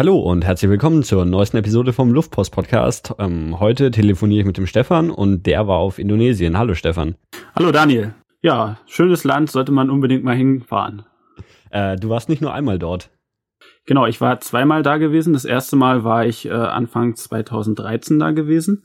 Hallo und herzlich willkommen zur neuesten Episode vom Luftpost Podcast. Ähm, heute telefoniere ich mit dem Stefan und der war auf Indonesien. Hallo Stefan. Hallo Daniel. Ja, schönes Land, sollte man unbedingt mal hinfahren. Äh, du warst nicht nur einmal dort. Genau, ich war zweimal da gewesen. Das erste Mal war ich äh, Anfang 2013 da gewesen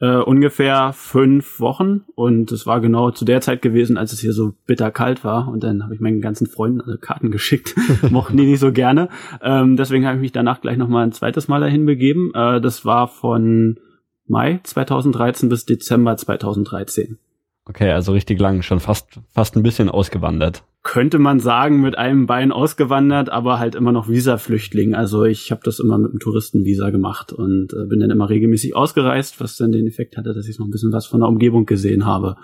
äh, ungefähr fünf Wochen und es war genau zu der Zeit gewesen, als es hier so bitter kalt war und dann habe ich meinen ganzen Freunden also Karten geschickt, mochten die nicht so gerne. Ähm, deswegen habe ich mich danach gleich noch mal ein zweites Mal dahin begeben. Äh, das war von Mai 2013 bis Dezember 2013. Okay, also richtig lang, schon fast fast ein bisschen ausgewandert könnte man sagen, mit einem Bein ausgewandert, aber halt immer noch Visa-Flüchtling. Also ich habe das immer mit einem Touristenvisa gemacht und äh, bin dann immer regelmäßig ausgereist, was dann den Effekt hatte, dass ich noch ein bisschen was von der Umgebung gesehen habe.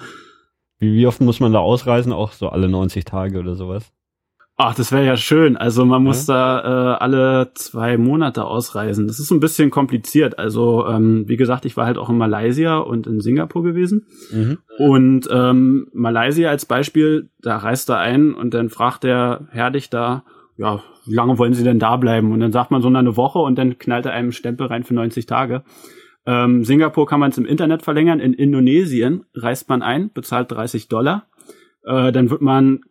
Wie, wie oft muss man da ausreisen? Auch so alle 90 Tage oder sowas? Ach, das wäre ja schön. Also man muss ja. da äh, alle zwei Monate ausreisen. Das ist ein bisschen kompliziert. Also ähm, wie gesagt, ich war halt auch in Malaysia und in Singapur gewesen. Mhm. Und ähm, Malaysia als Beispiel, da reist er ein und dann fragt der Herr dich da, ja, wie lange wollen Sie denn da bleiben? Und dann sagt man so eine Woche und dann knallt er einem Stempel rein für 90 Tage. Ähm, Singapur kann man es im Internet verlängern. In Indonesien reist man ein, bezahlt 30 Dollar. Äh, dann wird man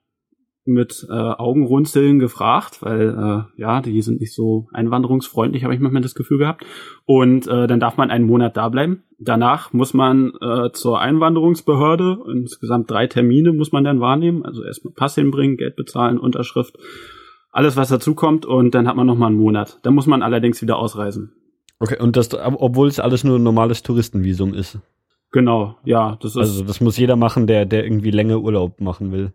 mit äh, Augenrunzeln gefragt, weil äh, ja, die sind nicht so einwanderungsfreundlich, habe ich manchmal das Gefühl gehabt. Und äh, dann darf man einen Monat da bleiben. Danach muss man äh, zur Einwanderungsbehörde, insgesamt drei Termine muss man dann wahrnehmen, also erstmal Pass hinbringen, Geld bezahlen, Unterschrift, alles was dazukommt und dann hat man noch mal einen Monat. Dann muss man allerdings wieder ausreisen. Okay, und das, obwohl es alles nur ein normales Touristenvisum ist. Genau, ja, das ist. Also das muss jeder machen, der, der irgendwie länger Urlaub machen will.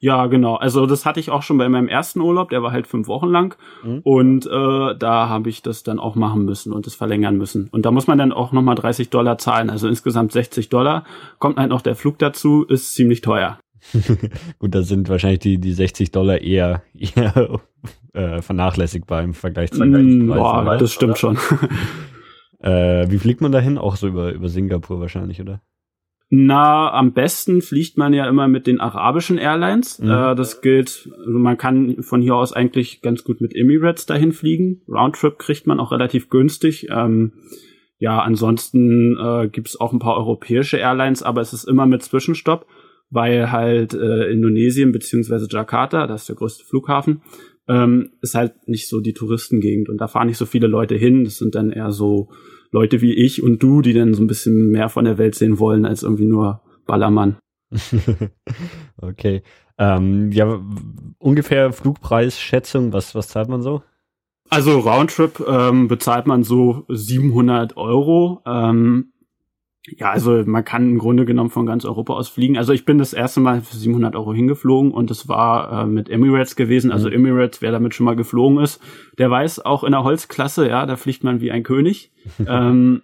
Ja, genau. Also das hatte ich auch schon bei meinem ersten Urlaub, der war halt fünf Wochen lang. Mhm. Und äh, da habe ich das dann auch machen müssen und das verlängern müssen. Und da muss man dann auch nochmal 30 Dollar zahlen, also insgesamt 60 Dollar. Kommt halt noch der Flug dazu, ist ziemlich teuer. Gut, da sind wahrscheinlich die, die 60 Dollar eher, eher äh, vernachlässigbar im Vergleich zu mm, Boah, das stimmt oder? schon. äh, wie fliegt man dahin? Auch so über, über Singapur wahrscheinlich, oder? Na, am besten fliegt man ja immer mit den arabischen Airlines. Mhm. Äh, das gilt, also man kann von hier aus eigentlich ganz gut mit Emirates dahin fliegen. Roundtrip kriegt man auch relativ günstig. Ähm, ja, ansonsten äh, gibt es auch ein paar europäische Airlines, aber es ist immer mit Zwischenstopp, weil halt äh, Indonesien beziehungsweise Jakarta, das ist der größte Flughafen, ähm, ist halt nicht so die Touristengegend und da fahren nicht so viele Leute hin. Das sind dann eher so Leute wie ich und du, die dann so ein bisschen mehr von der Welt sehen wollen als irgendwie nur Ballermann. okay. Ähm, ja, ungefähr Flugpreisschätzung, was, was zahlt man so? Also Roundtrip ähm, bezahlt man so 700 Euro. Ähm, ja, also man kann im Grunde genommen von ganz Europa aus fliegen. Also ich bin das erste Mal für 700 Euro hingeflogen und das war äh, mit Emirates gewesen. Also mhm. Emirates, wer damit schon mal geflogen ist, der weiß auch in der Holzklasse, ja, da fliegt man wie ein König. ähm,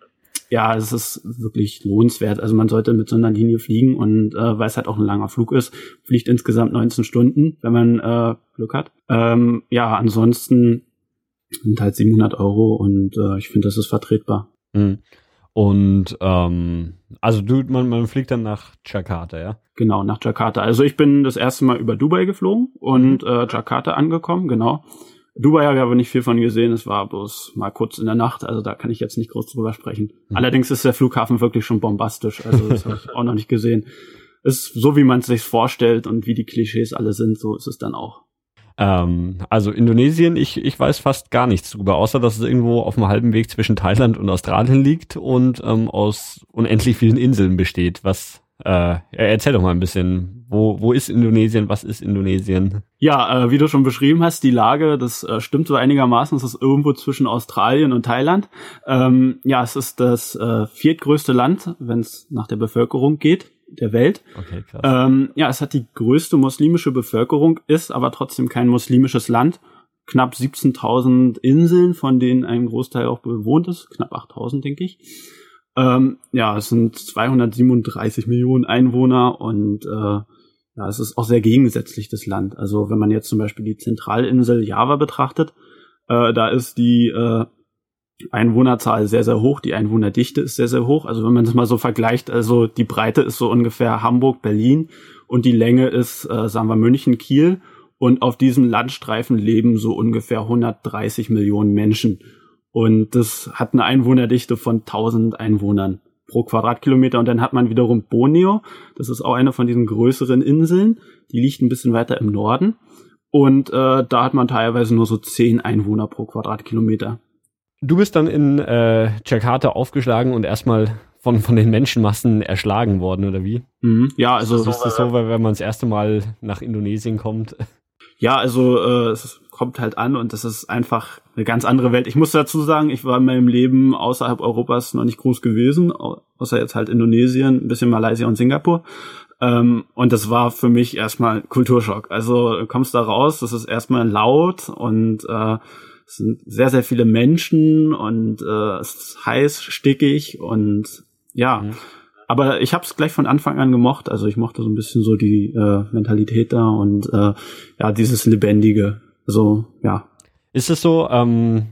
ja, es ist wirklich lohnenswert. Also man sollte mit so einer Linie fliegen und äh, weil es halt auch ein langer Flug ist, fliegt insgesamt 19 Stunden, wenn man äh, Glück hat. Ähm, ja, ansonsten sind halt 700 Euro und äh, ich finde, das ist vertretbar. Mhm. Und ähm, also du, man, man fliegt dann nach Jakarta, ja? Genau, nach Jakarta. Also ich bin das erste Mal über Dubai geflogen und mhm. äh, Jakarta angekommen, genau. Dubai habe ich aber nicht viel von gesehen, es war bloß mal kurz in der Nacht, also da kann ich jetzt nicht groß drüber sprechen. Mhm. Allerdings ist der Flughafen wirklich schon bombastisch, also das habe ich auch noch nicht gesehen. Ist so, wie man es sich vorstellt und wie die Klischees alle sind, so ist es dann auch. Ähm, also Indonesien, ich, ich weiß fast gar nichts drüber, außer dass es irgendwo auf dem halben Weg zwischen Thailand und Australien liegt und ähm, aus unendlich vielen Inseln besteht. Was äh, erzähl doch mal ein bisschen, wo, wo ist Indonesien, was ist Indonesien? Ja, äh, wie du schon beschrieben hast, die Lage, das äh, stimmt so einigermaßen, es ist irgendwo zwischen Australien und Thailand. Ähm, ja, es ist das äh, viertgrößte Land, wenn es nach der Bevölkerung geht der Welt. Okay, krass. Ähm, ja, es hat die größte muslimische Bevölkerung, ist aber trotzdem kein muslimisches Land. Knapp 17.000 Inseln, von denen ein Großteil auch bewohnt ist, knapp 8.000, denke ich. Ähm, ja, es sind 237 Millionen Einwohner und äh, ja, es ist auch sehr gegensätzlich das Land. Also wenn man jetzt zum Beispiel die Zentralinsel Java betrachtet, äh, da ist die äh, Einwohnerzahl sehr, sehr hoch, die Einwohnerdichte ist sehr, sehr hoch. Also wenn man das mal so vergleicht, also die Breite ist so ungefähr Hamburg, Berlin und die Länge ist, äh, sagen wir, München, Kiel Und auf diesem Landstreifen leben so ungefähr 130 Millionen Menschen. Und das hat eine Einwohnerdichte von 1000 Einwohnern pro Quadratkilometer. Und dann hat man wiederum Borneo. Das ist auch eine von diesen größeren Inseln. Die liegt ein bisschen weiter im Norden. Und äh, da hat man teilweise nur so 10 Einwohner pro Quadratkilometer. Du bist dann in äh, Jakarta aufgeschlagen und erstmal von, von den Menschenmassen erschlagen worden, oder wie? Mhm. Ja, also. Ist das so, wenn man das erste Mal nach Indonesien kommt? Ja, also äh, es kommt halt an und das ist einfach eine ganz andere Welt. Ich muss dazu sagen, ich war in meinem Leben außerhalb Europas noch nicht groß gewesen, außer jetzt halt Indonesien, ein bisschen Malaysia und Singapur. Ähm, und das war für mich erstmal Kulturschock. Also du kommst da raus, das ist erstmal laut und äh, es sind sehr, sehr viele Menschen und äh, es ist heiß, stickig und ja. Mhm. Aber ich habe es gleich von Anfang an gemocht. Also ich mochte so ein bisschen so die äh, Mentalität da und äh, ja, dieses Lebendige. Also ja. Ist es so, ähm,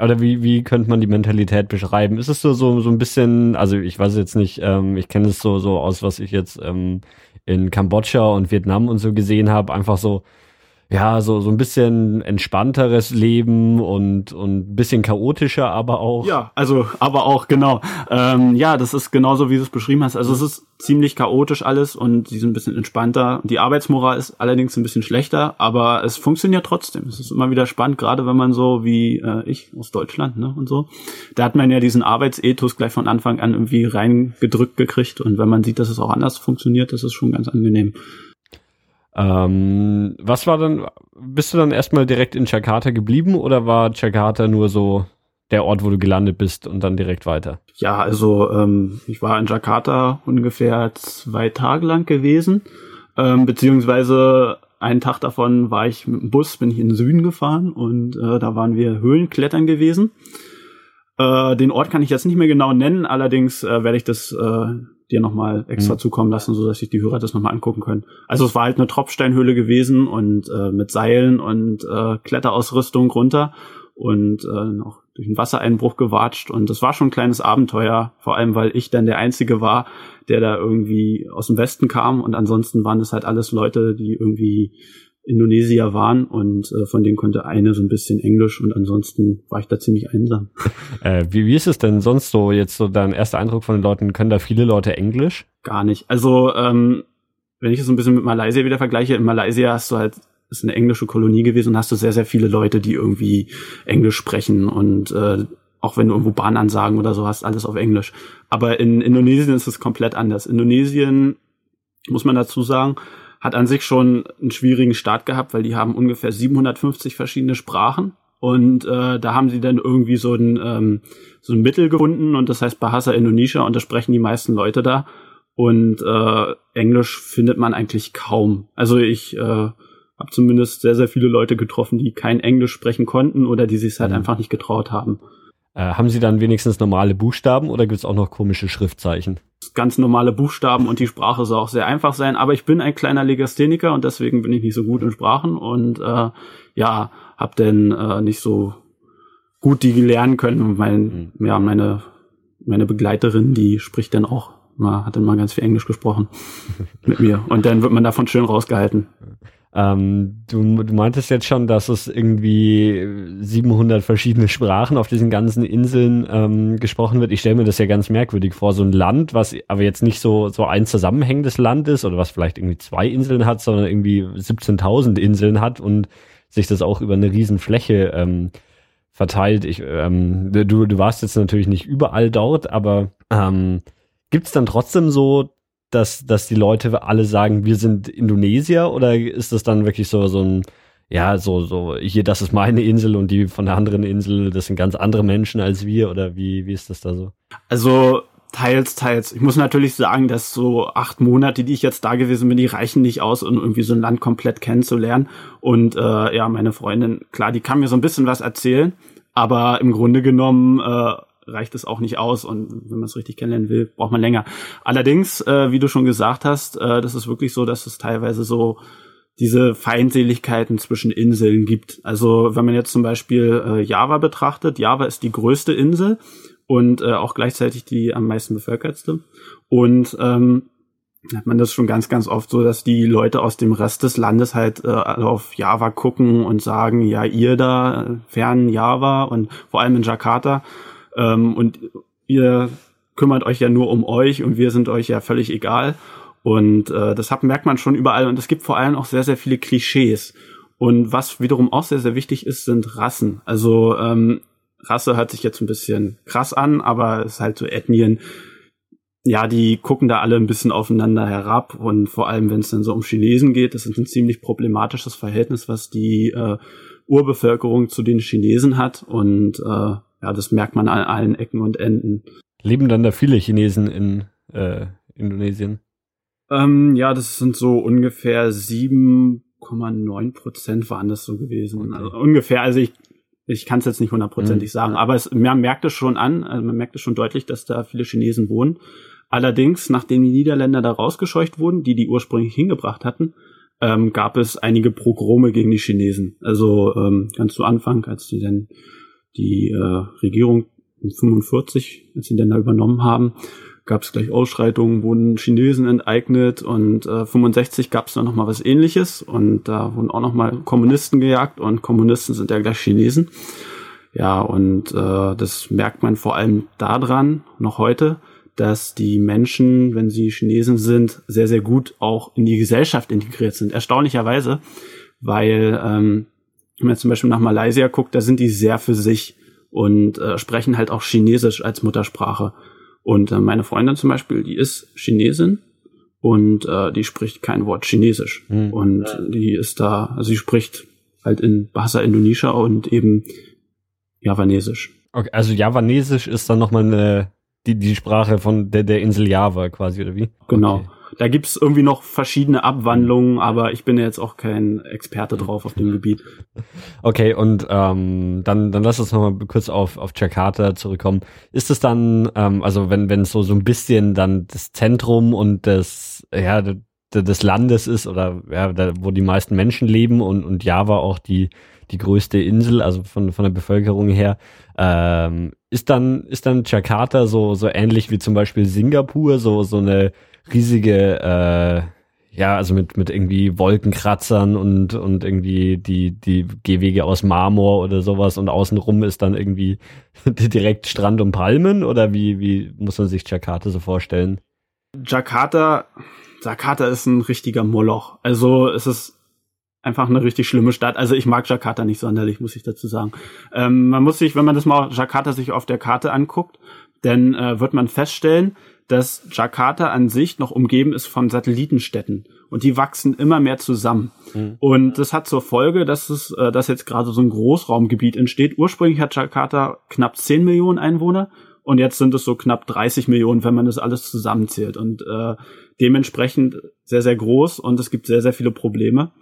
oder wie, wie könnte man die Mentalität beschreiben? Ist es so, so, so ein bisschen, also ich weiß jetzt nicht, ähm, ich kenne es so, so aus, was ich jetzt ähm, in Kambodscha und Vietnam und so gesehen habe, einfach so, ja, so, so ein bisschen entspannteres Leben und, und ein bisschen chaotischer, aber auch. Ja, also, aber auch, genau. Ähm, ja, das ist genauso, wie du es beschrieben hast. Also es ist ziemlich chaotisch alles und sie sind ein bisschen entspannter. Die Arbeitsmoral ist allerdings ein bisschen schlechter, aber es funktioniert trotzdem. Es ist immer wieder spannend, gerade wenn man so wie äh, ich aus Deutschland, ne, und so. Da hat man ja diesen Arbeitsethos gleich von Anfang an irgendwie reingedrückt gekriegt und wenn man sieht, dass es auch anders funktioniert, das ist schon ganz angenehm. Ähm, was war dann, bist du dann erstmal direkt in Jakarta geblieben oder war Jakarta nur so der Ort, wo du gelandet bist und dann direkt weiter? Ja, also ähm, ich war in Jakarta ungefähr zwei Tage lang gewesen, ähm, beziehungsweise einen Tag davon war ich mit dem Bus, bin ich in den Süden gefahren und äh, da waren wir Höhlenklettern gewesen. Äh, den Ort kann ich jetzt nicht mehr genau nennen, allerdings äh, werde ich das äh, dir nochmal extra mhm. zukommen lassen, so dass sich die Hörer das nochmal angucken können. Also es war halt eine Tropfsteinhöhle gewesen und äh, mit Seilen und äh, Kletterausrüstung runter und äh, noch durch einen Wassereinbruch gewatscht und das war schon ein kleines Abenteuer, vor allem weil ich dann der Einzige war, der da irgendwie aus dem Westen kam und ansonsten waren es halt alles Leute, die irgendwie Indonesier waren und äh, von denen konnte eine so ein bisschen Englisch und ansonsten war ich da ziemlich einsam. Äh, wie, wie ist es denn sonst so jetzt so dein erster Eindruck von den Leuten? Können da viele Leute Englisch? Gar nicht. Also ähm, wenn ich es so ein bisschen mit Malaysia wieder vergleiche, in Malaysia hast du halt ist eine englische Kolonie gewesen und hast du sehr sehr viele Leute, die irgendwie Englisch sprechen und äh, auch wenn du irgendwo Bahnansagen oder so hast, alles auf Englisch. Aber in Indonesien ist es komplett anders. Indonesien muss man dazu sagen, hat an sich schon einen schwierigen Start gehabt, weil die haben ungefähr 750 verschiedene Sprachen. Und äh, da haben sie dann irgendwie so ein, ähm, so ein Mittel gefunden und das heißt Bahasa Indonesia und das sprechen die meisten Leute da. Und äh, Englisch findet man eigentlich kaum. Also ich äh, habe zumindest sehr, sehr viele Leute getroffen, die kein Englisch sprechen konnten oder die sich halt mhm. einfach nicht getraut haben. Äh, haben Sie dann wenigstens normale Buchstaben oder gibt es auch noch komische Schriftzeichen? Ganz normale Buchstaben und die Sprache soll auch sehr einfach sein. Aber ich bin ein kleiner Legastheniker und deswegen bin ich nicht so gut in Sprachen und äh, ja, habe dann äh, nicht so gut die lernen können. Und mein, mhm. ja, meine meine Begleiterin, die spricht dann auch, mal, hat dann mal ganz viel Englisch gesprochen mit mir und dann wird man davon schön rausgehalten. Ähm, du, du meintest jetzt schon, dass es irgendwie 700 verschiedene Sprachen auf diesen ganzen Inseln ähm, gesprochen wird. Ich stelle mir das ja ganz merkwürdig vor, so ein Land, was aber jetzt nicht so so ein zusammenhängendes Land ist oder was vielleicht irgendwie zwei Inseln hat, sondern irgendwie 17.000 Inseln hat und sich das auch über eine riesen Fläche ähm, verteilt. Ich, ähm, du, du warst jetzt natürlich nicht überall dort, aber ähm, gibt es dann trotzdem so dass, dass die Leute alle sagen, wir sind Indonesier oder ist das dann wirklich so, so ein, ja, so, so, hier, das ist meine Insel und die von der anderen Insel, das sind ganz andere Menschen als wir oder wie, wie ist das da so? Also, teils, teils. Ich muss natürlich sagen, dass so acht Monate, die ich jetzt da gewesen bin, die reichen nicht aus, um irgendwie so ein Land komplett kennenzulernen. Und äh, ja, meine Freundin, klar, die kann mir so ein bisschen was erzählen, aber im Grunde genommen äh, reicht es auch nicht aus und wenn man es richtig kennenlernen will, braucht man länger. Allerdings, äh, wie du schon gesagt hast, äh, das ist wirklich so, dass es teilweise so diese Feindseligkeiten zwischen Inseln gibt. Also wenn man jetzt zum Beispiel äh, Java betrachtet, Java ist die größte Insel und äh, auch gleichzeitig die am meisten bevölkertste. Und ähm, hat man das schon ganz, ganz oft so, dass die Leute aus dem Rest des Landes halt äh, auf Java gucken und sagen, ja, ihr da fern Java und vor allem in Jakarta ähm, und ihr kümmert euch ja nur um euch und wir sind euch ja völlig egal. Und äh, das hat, merkt man schon überall und es gibt vor allem auch sehr, sehr viele Klischees. Und was wiederum auch sehr, sehr wichtig ist, sind Rassen. Also ähm, Rasse hört sich jetzt ein bisschen krass an, aber es ist halt so Ethnien, ja, die gucken da alle ein bisschen aufeinander herab und vor allem, wenn es dann so um Chinesen geht, das ist ein ziemlich problematisches Verhältnis, was die äh, Urbevölkerung zu den Chinesen hat und äh, ja, das merkt man an allen Ecken und Enden. Leben dann da viele Chinesen in äh, Indonesien? Ähm, ja, das sind so ungefähr 7,9 Prozent waren das so gewesen. Okay. Also ungefähr, also ich ich kann es jetzt nicht hundertprozentig mhm. sagen, aber es, man merkt es schon an, also man merkt es schon deutlich, dass da viele Chinesen wohnen. Allerdings, nachdem die Niederländer da rausgescheucht wurden, die die ursprünglich hingebracht hatten, ähm, gab es einige Progrome gegen die Chinesen. Also ähm, ganz zu Anfang, als die dann die äh, Regierung in 45, als sie dann da übernommen haben, gab es gleich Ausschreitungen, wurden Chinesen enteignet und äh, 65 gab es dann noch mal was Ähnliches und da wurden auch noch mal Kommunisten gejagt und Kommunisten sind ja gleich Chinesen. Ja und äh, das merkt man vor allem daran noch heute, dass die Menschen, wenn sie Chinesen sind, sehr, sehr gut auch in die Gesellschaft integriert sind. Erstaunlicherweise, weil, ähm, wenn man zum Beispiel nach Malaysia guckt, da sind die sehr für sich und äh, sprechen halt auch Chinesisch als Muttersprache. Und äh, meine Freundin zum Beispiel, die ist Chinesin und äh, die spricht kein Wort Chinesisch. Mhm. Und die ist da, also sie spricht halt in Bahasa Indonesia und eben Javanesisch. Okay, also Javanesisch ist dann nochmal eine die, die Sprache von der, der Insel Java quasi, oder wie? Genau. Okay. Da gibt's irgendwie noch verschiedene Abwandlungen, aber ich bin jetzt auch kein Experte drauf auf dem Gebiet. Okay, und ähm, dann, dann lass uns noch mal kurz auf, auf Jakarta zurückkommen. Ist es dann, ähm, also wenn wenn es so, so ein bisschen dann das Zentrum und das, ja, des Landes ist oder ja, da, wo die meisten Menschen leben und, und Java auch die, die größte Insel, also von, von der Bevölkerung her, ähm, ist dann, ist dann Jakarta so, so ähnlich wie zum Beispiel Singapur, so, so eine riesige, äh, ja, also mit, mit irgendwie Wolkenkratzern und, und irgendwie die, die Gehwege aus Marmor oder sowas und außenrum ist dann irgendwie direkt Strand und Palmen oder wie, wie muss man sich Jakarta so vorstellen? Jakarta, Jakarta ist ein richtiger Moloch. Also es ist einfach eine richtig schlimme Stadt. Also ich mag Jakarta nicht sonderlich, muss ich dazu sagen. Ähm, man muss sich, wenn man das mal Jakarta sich auf der Karte anguckt, dann äh, wird man feststellen, dass Jakarta an sich noch umgeben ist von Satellitenstädten und die wachsen immer mehr zusammen. Mhm. Und das hat zur Folge, dass es, äh, dass jetzt gerade so ein Großraumgebiet entsteht. Ursprünglich hat Jakarta knapp 10 Millionen Einwohner und jetzt sind es so knapp 30 Millionen, wenn man das alles zusammenzählt und äh, dementsprechend sehr sehr groß und es gibt sehr sehr viele Probleme.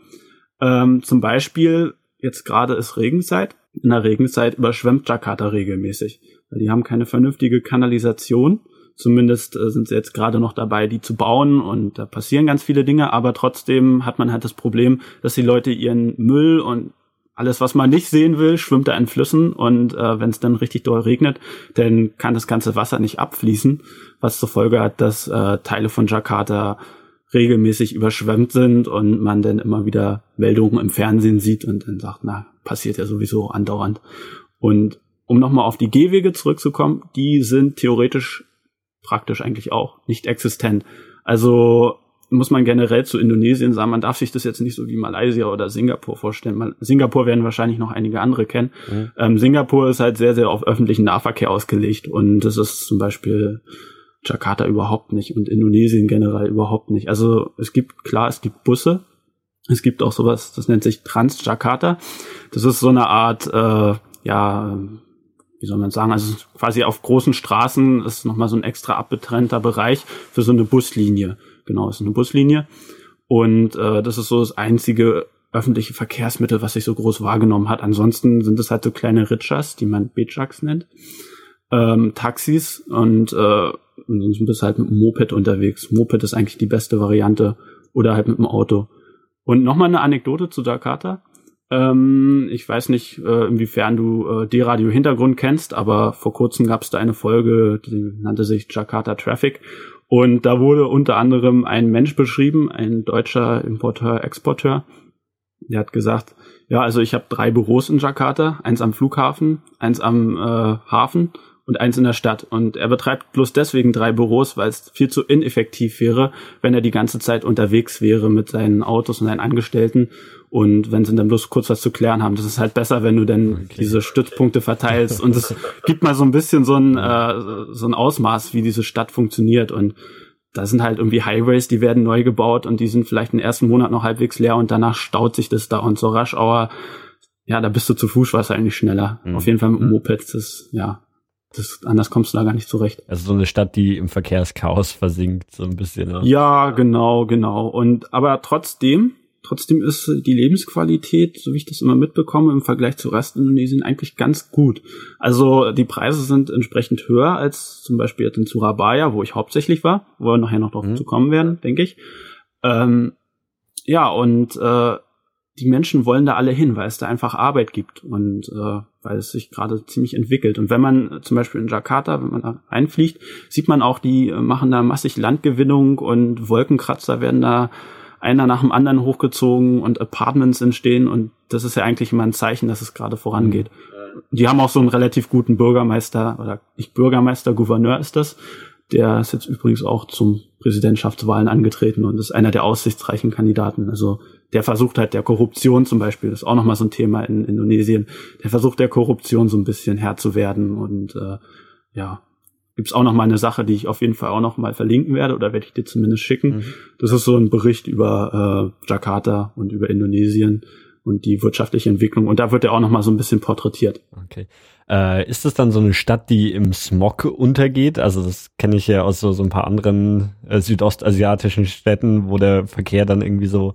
Ähm, zum Beispiel, jetzt gerade ist Regenzeit. In der Regenzeit überschwemmt Jakarta regelmäßig. Weil die haben keine vernünftige Kanalisation. Zumindest äh, sind sie jetzt gerade noch dabei, die zu bauen. Und da passieren ganz viele Dinge, aber trotzdem hat man halt das Problem, dass die Leute ihren Müll und alles, was man nicht sehen will, schwimmt da in Flüssen. Und äh, wenn es dann richtig doll regnet, dann kann das ganze Wasser nicht abfließen, was zur Folge hat, dass äh, Teile von Jakarta regelmäßig überschwemmt sind und man dann immer wieder Meldungen im Fernsehen sieht und dann sagt, na, passiert ja sowieso andauernd. Und um nochmal auf die Gehwege zurückzukommen, die sind theoretisch praktisch eigentlich auch nicht existent. Also muss man generell zu Indonesien sagen, man darf sich das jetzt nicht so wie Malaysia oder Singapur vorstellen. Singapur werden wahrscheinlich noch einige andere kennen. Mhm. Ähm, Singapur ist halt sehr, sehr auf öffentlichen Nahverkehr ausgelegt und das ist zum Beispiel Jakarta überhaupt nicht und Indonesien generell überhaupt nicht. Also es gibt, klar, es gibt Busse. Es gibt auch sowas, das nennt sich Trans-Jakarta. Das ist so eine Art, äh, ja, wie soll man sagen, also quasi auf großen Straßen ist nochmal so ein extra abgetrennter Bereich für so eine Buslinie. Genau, ist eine Buslinie. Und äh, das ist so das einzige öffentliche Verkehrsmittel, was sich so groß wahrgenommen hat. Ansonsten sind es halt so kleine Ritschas, die man Bejaks nennt, ähm, Taxis und äh, Ansonsten bist du halt mit dem Moped unterwegs. Moped ist eigentlich die beste Variante oder halt mit dem Auto. Und nochmal eine Anekdote zu Jakarta. Ähm, ich weiß nicht, äh, inwiefern du äh, D-Radio Hintergrund kennst, aber vor kurzem gab es da eine Folge, die nannte sich Jakarta Traffic. Und da wurde unter anderem ein Mensch beschrieben, ein deutscher Importeur, Exporteur. Der hat gesagt, ja, also ich habe drei Büros in Jakarta, eins am Flughafen, eins am äh, Hafen und eins in der Stadt. Und er betreibt bloß deswegen drei Büros, weil es viel zu ineffektiv wäre, wenn er die ganze Zeit unterwegs wäre mit seinen Autos und seinen Angestellten. Und wenn sie dann bloß kurz was zu klären haben, das ist halt besser, wenn du dann okay. diese Stützpunkte verteilst. Und es gibt mal so ein bisschen so ein, äh, so ein Ausmaß, wie diese Stadt funktioniert. Und da sind halt irgendwie Highways, die werden neu gebaut und die sind vielleicht im ersten Monat noch halbwegs leer und danach staut sich das da. Und so Rush Hour, ja, da bist du zu Fuß wahrscheinlich schneller. Mhm. Auf jeden Fall mit dem Moped, das, ja, das, anders kommst du da gar nicht zurecht. Also so eine Stadt, die im Verkehrschaos versinkt, so ein bisschen. Ne? Ja, genau, genau. Und aber trotzdem, trotzdem ist die Lebensqualität, so wie ich das immer mitbekomme, im Vergleich zu Restindonesien eigentlich ganz gut. Also die Preise sind entsprechend höher als zum Beispiel jetzt in Surabaya, wo ich hauptsächlich war, wo wir nachher noch drauf mhm. zu kommen werden, denke ich. Ähm, ja, und äh, die Menschen wollen da alle hin, weil es da einfach Arbeit gibt und äh, weil es sich gerade ziemlich entwickelt. Und wenn man zum Beispiel in Jakarta, wenn man da einfliegt, sieht man auch, die äh, machen da massig Landgewinnung und Wolkenkratzer werden da einer nach dem anderen hochgezogen und Apartments entstehen und das ist ja eigentlich immer ein Zeichen, dass es gerade vorangeht. Mhm. Die haben auch so einen relativ guten Bürgermeister oder nicht Bürgermeister, Gouverneur ist das. Der ist jetzt übrigens auch zum Präsidentschaftswahlen angetreten und ist einer der aussichtsreichen Kandidaten. Also der versucht halt der Korruption zum Beispiel, das ist auch nochmal so ein Thema in Indonesien, der versucht der Korruption so ein bisschen Herr zu werden und äh, ja, gibt's auch nochmal eine Sache, die ich auf jeden Fall auch nochmal verlinken werde oder werde ich dir zumindest schicken. Mhm. Das ist so ein Bericht über äh, Jakarta und über Indonesien und die wirtschaftliche Entwicklung und da wird er auch nochmal so ein bisschen porträtiert. Okay. Äh, ist das dann so eine Stadt, die im Smog untergeht? Also das kenne ich ja aus so, so ein paar anderen äh, südostasiatischen Städten, wo der Verkehr dann irgendwie so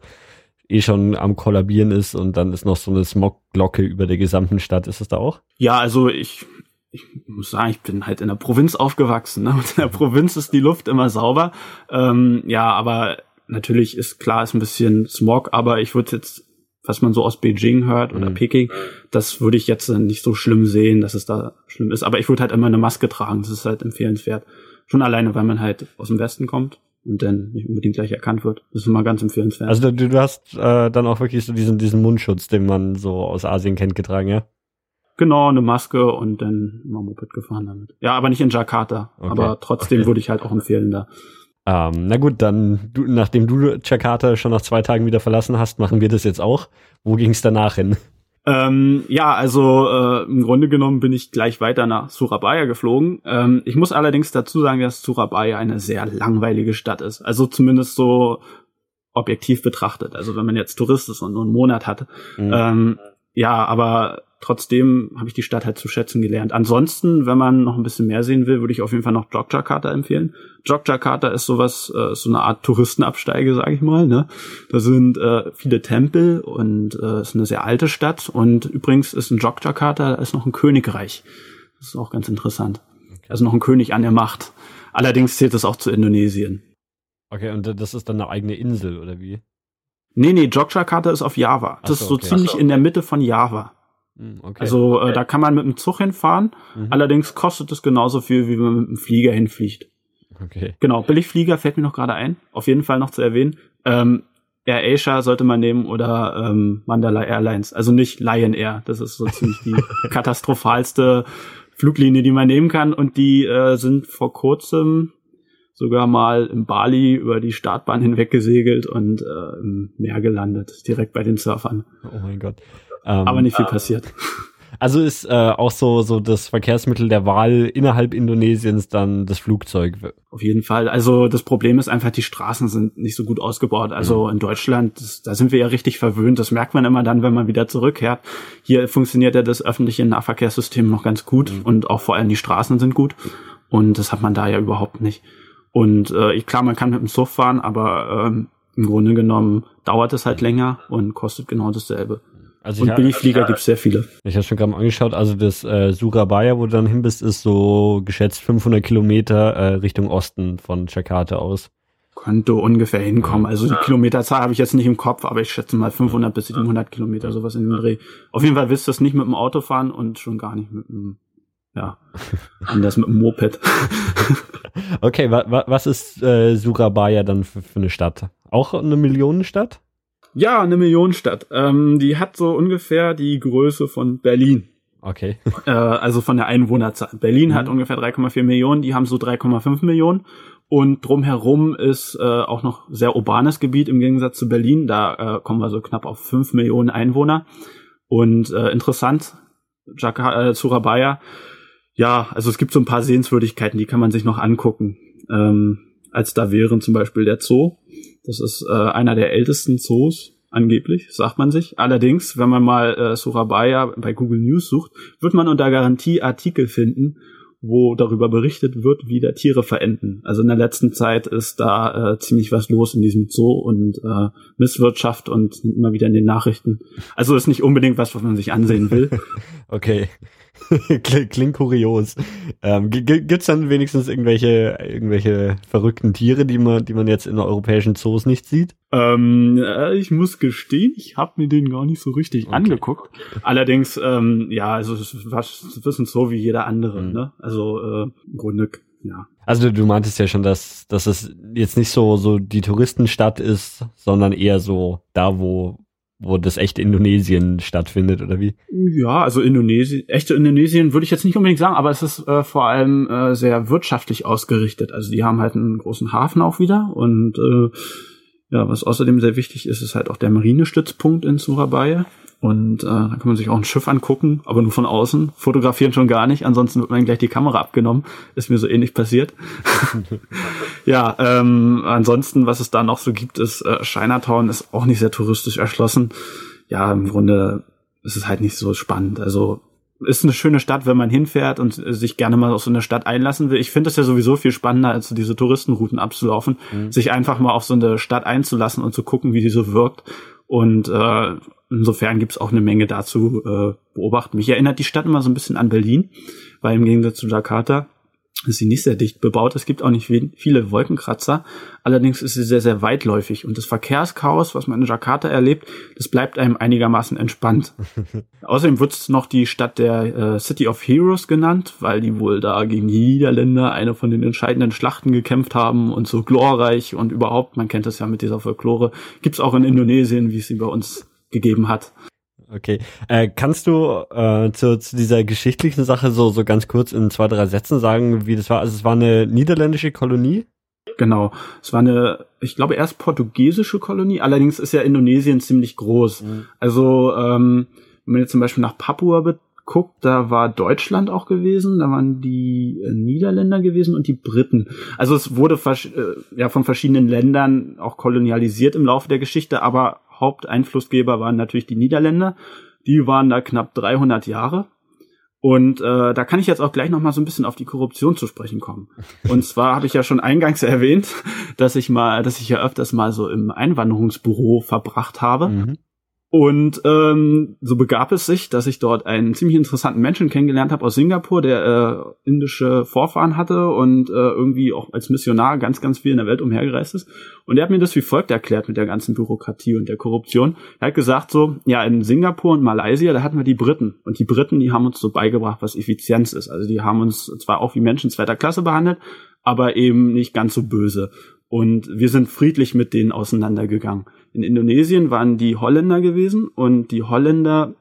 eh schon am kollabieren ist und dann ist noch so eine Smogglocke über der gesamten Stadt. Ist es da auch? Ja, also ich, ich muss sagen, ich bin halt in der Provinz aufgewachsen. Ne? Und in der Provinz ist die Luft immer sauber. Ähm, ja, aber natürlich ist klar, ist ein bisschen Smog, aber ich würde jetzt, was man so aus Beijing hört oder mhm. Peking, das würde ich jetzt nicht so schlimm sehen, dass es da schlimm ist. Aber ich würde halt immer eine Maske tragen. Das ist halt empfehlenswert. Schon alleine, weil man halt aus dem Westen kommt und dann nicht unbedingt gleich erkannt wird. Das ist immer ganz empfehlenswert. Also du, du hast äh, dann auch wirklich so diesen, diesen Mundschutz, den man so aus Asien kennt, getragen, ja? Genau, eine Maske und dann immer Moped gefahren damit. Ja, aber nicht in Jakarta. Okay. Aber trotzdem okay. würde ich halt auch empfehlen da. Ähm, na gut, dann, du, nachdem du Jakarta schon nach zwei Tagen wieder verlassen hast, machen wir das jetzt auch. Wo ging es danach hin? Ähm, ja, also äh, im Grunde genommen bin ich gleich weiter nach Surabaya geflogen. Ähm, ich muss allerdings dazu sagen, dass Surabaya eine sehr langweilige Stadt ist. Also zumindest so objektiv betrachtet. Also wenn man jetzt Tourist ist und nur einen Monat hat. Mhm. Ähm, ja, aber trotzdem habe ich die Stadt halt zu schätzen gelernt. Ansonsten, wenn man noch ein bisschen mehr sehen will, würde ich auf jeden Fall noch Jogjakarta empfehlen. Jogjakarta ist sowas, äh, so eine Art Touristenabsteige, sage ich mal. Ne? Da sind äh, viele Tempel und äh, ist eine sehr alte Stadt. Und übrigens ist in Jogjakarta da ist noch ein Königreich. Das ist auch ganz interessant. Also noch ein König an der Macht. Allerdings zählt es auch zu Indonesien. Okay, und das ist dann eine eigene Insel, oder wie? Nee, nee, Jogjakarta ist auf Java. Das so, ist so okay. ziemlich so, okay. in der Mitte von Java. Hm, okay. Also äh, da kann man mit dem Zug hinfahren. Mhm. Allerdings kostet es genauso viel, wie man mit dem Flieger hinfliegt. Okay. Genau, Billigflieger fällt mir noch gerade ein. Auf jeden Fall noch zu erwähnen. Ähm, Air Asia sollte man nehmen oder ähm, Mandala Airlines. Also nicht Lion Air. Das ist so ziemlich die katastrophalste Fluglinie, die man nehmen kann. Und die äh, sind vor kurzem sogar mal im Bali über die Startbahn hinweg gesegelt und äh, im Meer gelandet, direkt bei den Surfern. Oh mein Gott. Ähm, Aber nicht viel passiert. Also ist äh, auch so so das Verkehrsmittel der Wahl innerhalb Indonesiens dann das Flugzeug. Auf jeden Fall. Also das Problem ist einfach, die Straßen sind nicht so gut ausgebaut. Also mhm. in Deutschland, das, da sind wir ja richtig verwöhnt. Das merkt man immer dann, wenn man wieder zurückkehrt. Hier funktioniert ja das öffentliche Nahverkehrssystem noch ganz gut mhm. und auch vor allem die Straßen sind gut. Und das hat man da ja überhaupt nicht. Und äh, klar, man kann mit dem Surf fahren, aber ähm, im Grunde genommen dauert es halt länger und kostet genau dasselbe. Also und Billigflieger gibt es sehr viele. Ich habe schon gerade mal angeschaut, also das äh, Surabaya, wo du dann hin bist, ist so geschätzt 500 Kilometer äh, Richtung Osten von Jakarta aus. Könnte ungefähr hinkommen. Also die Kilometerzahl habe ich jetzt nicht im Kopf, aber ich schätze mal 500 bis 700 Kilometer, sowas in dem Dreh. Auf jeden Fall willst du das nicht mit dem Auto fahren und schon gar nicht mit dem, ja, anders mit dem Moped. okay, wa wa was ist äh, Surabaya dann für, für eine Stadt? Auch eine Millionenstadt? Ja, eine Millionenstadt. Ähm, die hat so ungefähr die Größe von Berlin. Okay. Äh, also von der Einwohnerzahl. Berlin mhm. hat ungefähr 3,4 Millionen, die haben so 3,5 Millionen. Und drumherum ist äh, auch noch sehr urbanes Gebiet im Gegensatz zu Berlin. Da äh, kommen wir so knapp auf 5 Millionen Einwohner. Und äh, interessant, Jakarta, äh, Surabaya, ja, also es gibt so ein paar Sehenswürdigkeiten, die kann man sich noch angucken. Ähm, als da wären zum Beispiel der Zoo. Das ist äh, einer der ältesten Zoos angeblich, sagt man sich. Allerdings, wenn man mal äh, Surabaya bei Google News sucht, wird man unter Garantie Artikel finden, wo darüber berichtet wird, wie da Tiere verenden. Also in der letzten Zeit ist da äh, ziemlich was los in diesem Zoo und äh, Misswirtschaft und immer wieder in den Nachrichten. Also ist nicht unbedingt was, was man sich ansehen will. okay. Klingt kurios. Ähm, gibt's dann wenigstens irgendwelche, irgendwelche verrückten Tiere, die man, die man jetzt in europäischen Zoos nicht sieht? Ähm, äh, ich muss gestehen, ich habe mir den gar nicht so richtig okay. angeguckt. Allerdings, ähm, ja, also es war wissen so wie jeder andere, mhm. ne? Also äh, im Grunde, ja. Also du meintest ja schon, dass, dass es jetzt nicht so, so die Touristenstadt ist, sondern eher so da, wo, wo das echte Indonesien stattfindet, oder wie? Ja, also Indonesien, echte Indonesien würde ich jetzt nicht unbedingt sagen, aber es ist äh, vor allem äh, sehr wirtschaftlich ausgerichtet. Also die haben halt einen großen Hafen auch wieder und äh, ja, was außerdem sehr wichtig ist, ist halt auch der Marinestützpunkt in Surabaya. Und äh, da kann man sich auch ein Schiff angucken, aber nur von außen. Fotografieren schon gar nicht, ansonsten wird man gleich die Kamera abgenommen. Ist mir so ähnlich passiert. ja, ähm, ansonsten, was es da noch so gibt, ist äh, Chinatown ist auch nicht sehr touristisch erschlossen. Ja, im Grunde ist es halt nicht so spannend. Also ist eine schöne Stadt, wenn man hinfährt und sich gerne mal auf so eine Stadt einlassen will. Ich finde es ja sowieso viel spannender, als diese Touristenrouten abzulaufen, mhm. sich einfach mal auf so eine Stadt einzulassen und zu gucken, wie die so wirkt. Und äh, insofern gibt's auch eine Menge dazu äh, beobachten. Mich erinnert die Stadt immer so ein bisschen an Berlin, weil im Gegensatz zu Jakarta ist sie nicht sehr dicht bebaut. Es gibt auch nicht viele Wolkenkratzer. Allerdings ist sie sehr, sehr weitläufig. Und das Verkehrschaos, was man in Jakarta erlebt, das bleibt einem einigermaßen entspannt. Außerdem wird es noch die Stadt der äh, City of Heroes genannt, weil die wohl da gegen die Niederländer eine von den entscheidenden Schlachten gekämpft haben und so glorreich und überhaupt, man kennt das ja mit dieser Folklore, gibt's auch in Indonesien, wie es sie bei uns gegeben hat. Okay. Äh, kannst du äh, zu, zu dieser geschichtlichen Sache so, so ganz kurz in zwei, drei Sätzen sagen, wie das war? Also es war eine niederländische Kolonie? Genau. Es war eine, ich glaube, erst portugiesische Kolonie, allerdings ist ja Indonesien ziemlich groß. Mhm. Also, ähm, wenn man jetzt zum Beispiel nach Papua guckt, da war Deutschland auch gewesen, da waren die äh, Niederländer gewesen und die Briten. Also es wurde äh, ja von verschiedenen Ländern auch kolonialisiert im Laufe der Geschichte, aber Haupteinflussgeber waren natürlich die Niederländer. Die waren da knapp 300 Jahre. Und äh, da kann ich jetzt auch gleich noch mal so ein bisschen auf die Korruption zu sprechen kommen. Und zwar habe ich ja schon eingangs erwähnt, dass ich mal, dass ich ja öfters mal so im Einwanderungsbüro verbracht habe. Mhm. Und ähm, so begab es sich, dass ich dort einen ziemlich interessanten Menschen kennengelernt habe aus Singapur, der äh, indische Vorfahren hatte und äh, irgendwie auch als Missionar ganz, ganz viel in der Welt umhergereist ist. Und er hat mir das wie folgt erklärt mit der ganzen Bürokratie und der Korruption. Er hat gesagt so, ja, in Singapur und Malaysia, da hatten wir die Briten. Und die Briten, die haben uns so beigebracht, was Effizienz ist. Also die haben uns zwar auch wie Menschen zweiter Klasse behandelt, aber eben nicht ganz so böse. Und wir sind friedlich mit denen auseinandergegangen. In Indonesien waren die Holländer gewesen und die Holländer,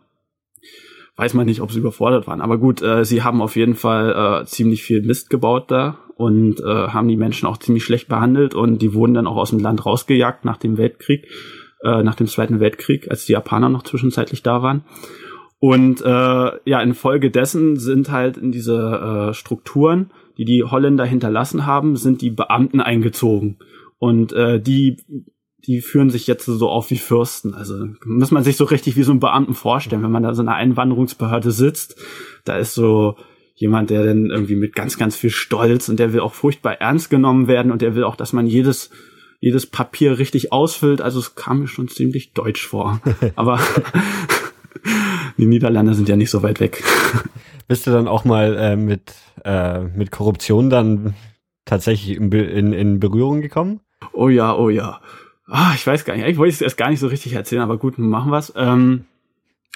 weiß man nicht, ob sie überfordert waren, aber gut, äh, sie haben auf jeden Fall äh, ziemlich viel Mist gebaut da und äh, haben die Menschen auch ziemlich schlecht behandelt und die wurden dann auch aus dem Land rausgejagt nach dem Weltkrieg, äh, nach dem Zweiten Weltkrieg, als die Japaner noch zwischenzeitlich da waren. Und äh, ja, infolgedessen sind halt in diese äh, Strukturen die die Holländer hinterlassen haben, sind die Beamten eingezogen. Und äh, die die führen sich jetzt so auf wie Fürsten. Also muss man sich so richtig wie so einen Beamten vorstellen, wenn man da so eine Einwanderungsbehörde sitzt. Da ist so jemand, der dann irgendwie mit ganz, ganz viel Stolz und der will auch furchtbar ernst genommen werden und der will auch, dass man jedes, jedes Papier richtig ausfüllt. Also es kam mir schon ziemlich deutsch vor. Aber die Niederlande sind ja nicht so weit weg. Bist du dann auch mal äh, mit, äh, mit Korruption dann tatsächlich in, in, in Berührung gekommen? Oh ja, oh ja. Ah, ich weiß gar nicht. Ich wollte es erst gar nicht so richtig erzählen, aber gut, machen wir's. Ähm,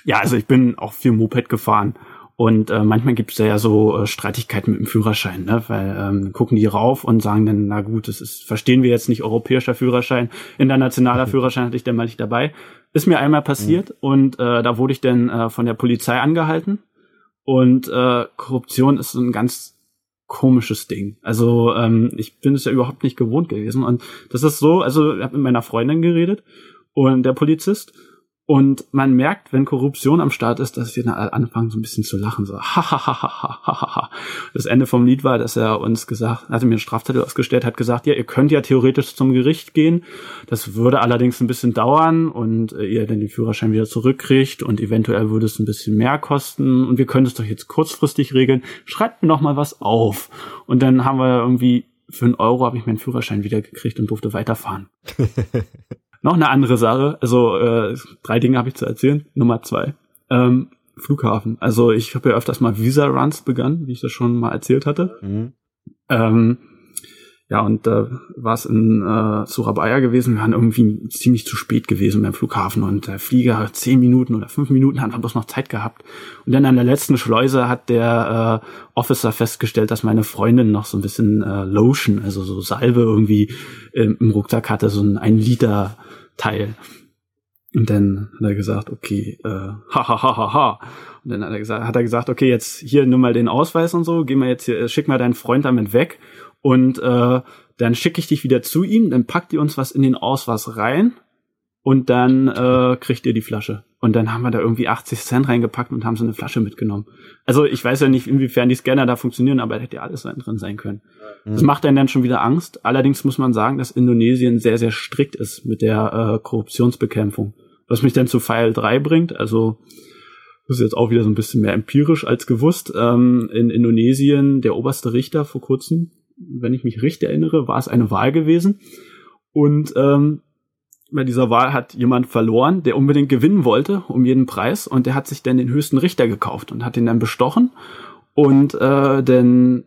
ja, also ich bin auch viel Moped gefahren Und äh, manchmal gibt es ja so äh, Streitigkeiten mit dem Führerschein, ne? weil ähm, gucken die rauf und sagen dann, na gut, das ist, verstehen wir jetzt nicht europäischer Führerschein, internationaler mhm. Führerschein hatte ich dann mal nicht dabei. Ist mir einmal passiert mhm. und äh, da wurde ich dann äh, von der Polizei angehalten. Und äh, Korruption ist so ein ganz komisches Ding. Also ähm, ich bin es ja überhaupt nicht gewohnt gewesen. Und das ist so, also ich habe mit meiner Freundin geredet und der Polizist und man merkt, wenn Korruption am Start ist, dass wir dann anfangen so ein bisschen zu lachen, so ha. Das Ende vom Lied war, dass er uns gesagt, hatte mir einen Strafzettel ausgestellt, hat gesagt, ja, ihr könnt ja theoretisch zum Gericht gehen. Das würde allerdings ein bisschen dauern und äh, ihr dann den Führerschein wieder zurückkriegt und eventuell würde es ein bisschen mehr kosten und wir können es doch jetzt kurzfristig regeln. Schreibt mir noch mal was auf. Und dann haben wir irgendwie für einen Euro habe ich meinen Führerschein wieder gekriegt und durfte weiterfahren. Noch eine andere Sache, also äh, drei Dinge habe ich zu erzählen. Nummer zwei. Ähm, Flughafen. Also ich habe ja öfters mal Visa-Runs begangen, wie ich das schon mal erzählt hatte. Mhm. Ähm, ja, und äh, war es in äh, Surabaya gewesen. Wir waren irgendwie ziemlich zu spät gewesen beim Flughafen und der Flieger hat zehn Minuten oder fünf Minuten hat bloß noch Zeit gehabt. Und dann an der letzten Schleuse hat der äh, Officer festgestellt, dass meine Freundin noch so ein bisschen äh, Lotion, also so Salbe irgendwie äh, im Rucksack hatte, so ein, ein Liter Teil. Und dann hat er gesagt, okay, äh, ha, ha, ha, ha, ha. Und dann hat er gesagt, hat er gesagt, okay, jetzt hier nimm mal den Ausweis und so, geh mal jetzt hier, schick mal deinen Freund damit weg und äh, dann schicke ich dich wieder zu ihm, dann packt ihr uns was in den Ausweis rein und dann äh, kriegt ihr die Flasche. Und dann haben wir da irgendwie 80 Cent reingepackt und haben so eine Flasche mitgenommen. Also ich weiß ja nicht, inwiefern die Scanner da funktionieren, aber da hätte ja alles drin sein können. Mhm. Das macht einen dann schon wieder Angst. Allerdings muss man sagen, dass Indonesien sehr, sehr strikt ist mit der äh, Korruptionsbekämpfung. Was mich dann zu Pfeil 3 bringt, also das ist jetzt auch wieder so ein bisschen mehr empirisch als gewusst. Ähm, in Indonesien, der oberste Richter vor kurzem, wenn ich mich richtig erinnere, war es eine Wahl gewesen. Und ähm, bei dieser Wahl hat jemand verloren, der unbedingt gewinnen wollte, um jeden Preis, und der hat sich dann den höchsten Richter gekauft und hat ihn dann bestochen. Und äh, dann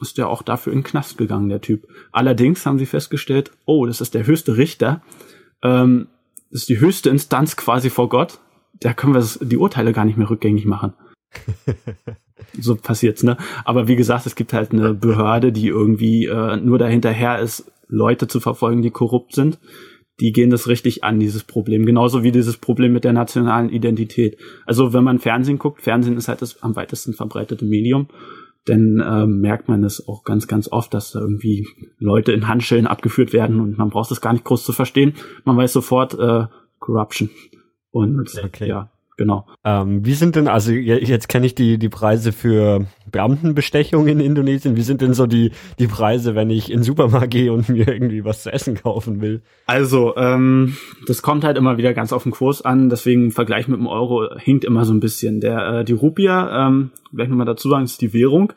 ist der auch dafür in den Knast gegangen, der Typ. Allerdings haben sie festgestellt, oh, das ist der höchste Richter, ähm, das ist die höchste Instanz quasi vor Gott. Da können wir die Urteile gar nicht mehr rückgängig machen. so passiert's, ne? Aber wie gesagt, es gibt halt eine Behörde, die irgendwie äh, nur dahinterher ist, Leute zu verfolgen, die korrupt sind die gehen das richtig an, dieses Problem. Genauso wie dieses Problem mit der nationalen Identität. Also wenn man Fernsehen guckt, Fernsehen ist halt das am weitesten verbreitete Medium, dann äh, merkt man es auch ganz, ganz oft, dass da irgendwie Leute in Handschellen abgeführt werden und man braucht es gar nicht groß zu verstehen. Man weiß sofort äh, Corruption. Und okay. ja, genau. Ähm, wie sind denn, also jetzt kenne ich die, die Preise für Beamtenbestechung in Indonesien. Wie sind denn so die, die Preise, wenn ich in den Supermarkt gehe und mir irgendwie was zu essen kaufen will? Also, ähm, das kommt halt immer wieder ganz auf den Kurs an. Deswegen im Vergleich mit dem Euro hinkt immer so ein bisschen. Der, äh, die Rupia, ähm, vielleicht nochmal dazu sagen, ist die Währung.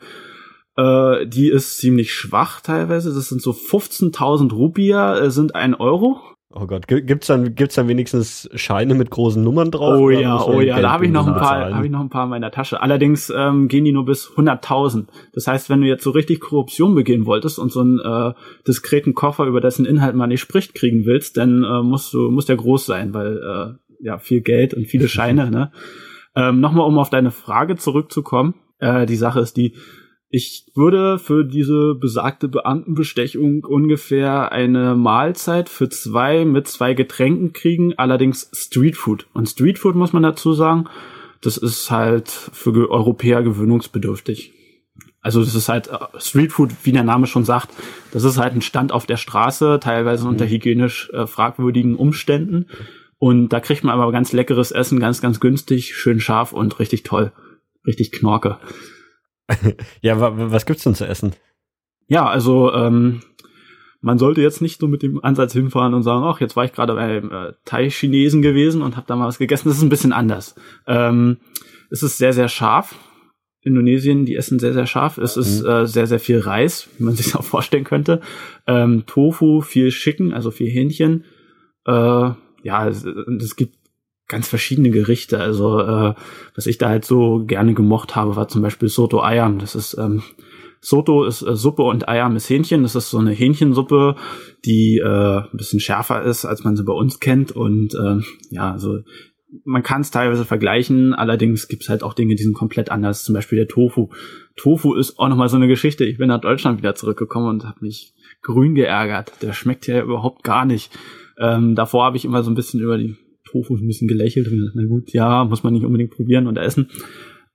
Äh, die ist ziemlich schwach teilweise. Das sind so 15.000 Rupia, äh, sind ein Euro. Oh Gott, gibt's dann gibt's dann wenigstens Scheine mit großen Nummern drauf? Oh ja, oh ja, da habe ich noch ein paar, habe ich noch ein paar in meiner Tasche. Allerdings ähm, gehen die nur bis 100.000. Das heißt, wenn du jetzt so richtig Korruption begehen wolltest und so einen äh, diskreten Koffer über dessen Inhalt man nicht spricht kriegen willst, dann äh, musst du muss der groß sein, weil äh, ja viel Geld und viele Scheine. ne? Ähm, Nochmal, um auf deine Frage zurückzukommen. Äh, die Sache ist die ich würde für diese besagte Beamtenbestechung ungefähr eine Mahlzeit für zwei mit zwei Getränken kriegen, allerdings Streetfood. Und Streetfood muss man dazu sagen, das ist halt für Europäer gewöhnungsbedürftig. Also das ist halt äh, Streetfood, wie der Name schon sagt, das ist halt ein Stand auf der Straße, teilweise unter mhm. hygienisch äh, fragwürdigen Umständen. Und da kriegt man aber ganz leckeres Essen, ganz, ganz günstig, schön scharf und richtig toll. Richtig Knorke. ja, was gibt's denn zu essen? Ja, also ähm, man sollte jetzt nicht so mit dem Ansatz hinfahren und sagen, ach, jetzt war ich gerade beim äh, Thai-Chinesen gewesen und habe da mal was gegessen. Das ist ein bisschen anders. Ähm, es ist sehr, sehr scharf. Indonesien, die essen sehr, sehr scharf. Es ist mhm. äh, sehr, sehr viel Reis, wie man sich auch vorstellen könnte. Ähm, Tofu, viel Chicken, also viel Hähnchen. Äh, ja, es, es gibt ganz verschiedene Gerichte. Also äh, was ich da halt so gerne gemocht habe, war zum Beispiel Soto Ayam. Das ist ähm, Soto ist äh, Suppe und Ayam ist Hähnchen. Das ist so eine Hähnchensuppe, die äh, ein bisschen schärfer ist, als man sie bei uns kennt. Und äh, ja, so man kann es teilweise vergleichen, allerdings gibt's halt auch Dinge, die sind komplett anders. Zum Beispiel der Tofu. Tofu ist auch nochmal so eine Geschichte. Ich bin nach Deutschland wieder zurückgekommen und habe mich grün geärgert. Der schmeckt ja überhaupt gar nicht. Ähm, davor habe ich immer so ein bisschen über die Tofu ein bisschen gelächelt und gesagt, na gut, ja, muss man nicht unbedingt probieren und essen.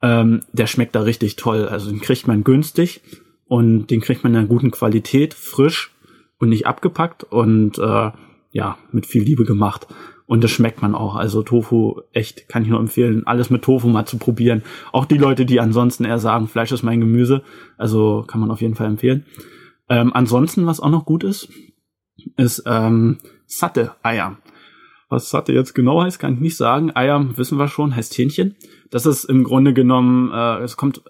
Ähm, der schmeckt da richtig toll. Also den kriegt man günstig und den kriegt man in einer guten Qualität, frisch und nicht abgepackt und äh, ja, mit viel Liebe gemacht. Und das schmeckt man auch. Also Tofu, echt, kann ich nur empfehlen, alles mit Tofu mal zu probieren. Auch die Leute, die ansonsten eher sagen, Fleisch ist mein Gemüse. Also kann man auf jeden Fall empfehlen. Ähm, ansonsten, was auch noch gut ist, ist ähm, satte Eier. Was satte jetzt genau heißt, kann ich nicht sagen. Eier wissen wir schon, heißt Hähnchen. Das ist im Grunde genommen, äh, es kommt,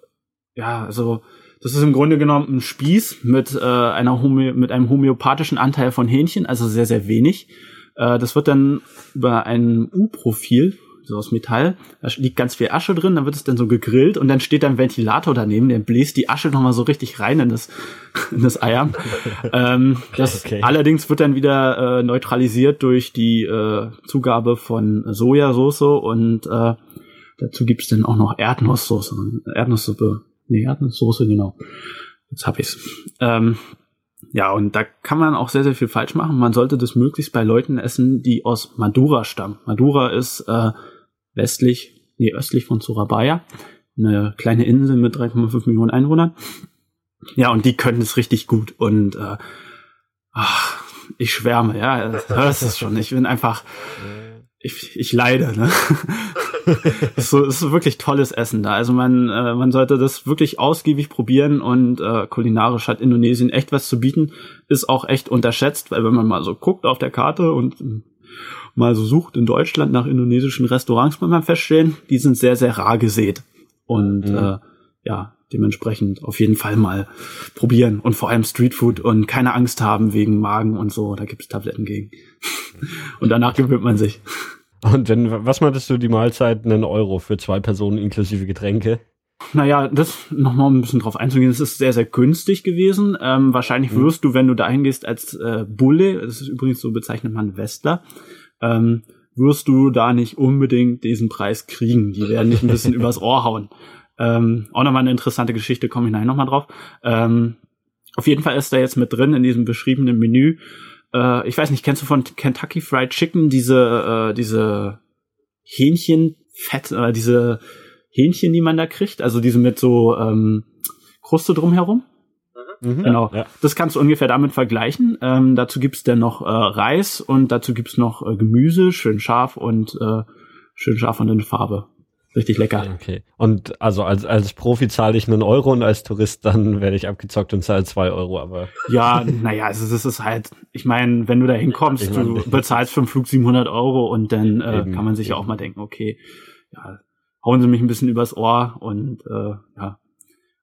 ja, also das ist im Grunde genommen ein Spieß mit äh, einer Homö mit einem homöopathischen Anteil von Hähnchen, also sehr sehr wenig. Äh, das wird dann über ein U-Profil so aus Metall. Da liegt ganz viel Asche drin, dann wird es dann so gegrillt und dann steht da ein Ventilator daneben, der bläst die Asche nochmal so richtig rein in das, in das Eier. ähm, das okay. allerdings wird dann wieder äh, neutralisiert durch die äh, Zugabe von Sojasauce und äh, dazu gibt's dann auch noch Erdnusssoße, Erdnusssuppe. Nee, Erdnusssoße, genau. Jetzt hab ich's. Ähm, ja, und da kann man auch sehr, sehr viel falsch machen. Man sollte das möglichst bei Leuten essen, die aus Madura stammen. Madura ist äh, westlich, nee, östlich von Surabaya. Eine kleine Insel mit 3,5 Millionen Einwohnern. Ja, und die können es richtig gut. Und äh, ach, ich schwärme, ja, das ist schon. Ich bin einfach, ich, ich leide. Ne? es, ist wirklich tolles Essen da. Also man, äh, man sollte das wirklich ausgiebig probieren und äh, kulinarisch hat Indonesien echt was zu bieten. Ist auch echt unterschätzt, weil wenn man mal so guckt auf der Karte und mal so sucht in Deutschland nach indonesischen Restaurants, muss man feststellen, die sind sehr, sehr rar gesät. Und mhm. äh, ja, dementsprechend auf jeden Fall mal probieren und vor allem Streetfood und keine Angst haben wegen Magen und so, da gibt es Tabletten gegen. und danach gewöhnt man sich. Und wenn, was meintest du die Mahlzeit, einen Euro für zwei Personen inklusive Getränke? Naja, das nochmal ein bisschen drauf einzugehen, es ist sehr, sehr günstig gewesen. Ähm, wahrscheinlich mhm. wirst du, wenn du dahin gehst als äh, Bulle, das ist übrigens so bezeichnet man Westler, ähm, wirst du da nicht unbedingt diesen Preis kriegen. Die werden nicht ein bisschen übers Ohr hauen. Ähm, auch nochmal eine interessante Geschichte, komme ich nachher nochmal drauf. Ähm, auf jeden Fall ist da jetzt mit drin in diesem beschriebenen Menü. Äh, ich weiß nicht, kennst du von Kentucky Fried Chicken diese, äh, diese Hähnchenfett, äh, diese Hähnchen, die man da kriegt? Also diese mit so ähm, Kruste drumherum? Mhm, genau. Ja. Das kannst du ungefähr damit vergleichen. Ähm, dazu gibt's dann noch äh, Reis und dazu gibt's noch äh, Gemüse, schön scharf und äh, schön scharf und in Farbe. Richtig lecker. Okay. Und also als, als Profi zahle ich einen Euro und als Tourist dann werde ich abgezockt und zahle zwei Euro, aber. Ja, naja, also das ist halt, ich meine, wenn du da hinkommst, du bezahlst für den Flug 700 Euro und dann äh, eben, kann man sich ja auch mal denken, okay, ja, hauen sie mich ein bisschen übers Ohr und äh, ja,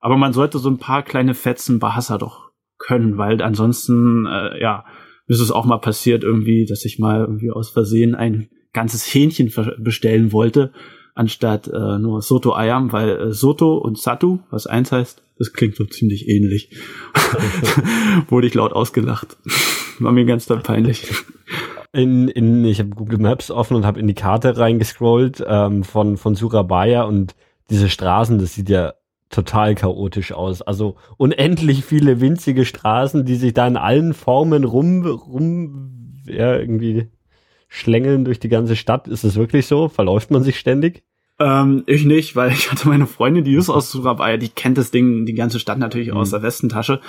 aber man sollte so ein paar kleine Fetzen Bahasa doch können, weil ansonsten, äh, ja, ist es auch mal passiert irgendwie, dass ich mal irgendwie aus Versehen ein ganzes Hähnchen bestellen wollte, anstatt äh, nur Soto Ayam, weil äh, Soto und Satu, was eins heißt, das klingt so ziemlich ähnlich. Wurde ich laut ausgelacht. War mir ganz doll peinlich. In, in, ich habe Google Maps offen und habe in die Karte reingescrollt ähm, von, von Surabaya und diese Straßen, das sieht ja total chaotisch aus. Also unendlich viele winzige Straßen, die sich da in allen Formen rum, rum, ja, irgendwie schlängeln durch die ganze Stadt. Ist es wirklich so? Verläuft man sich ständig? Ähm, ich nicht, weil ich hatte meine Freundin, die ist aus Surabaya, die kennt das Ding, die ganze Stadt natürlich mhm. aus der Westentasche.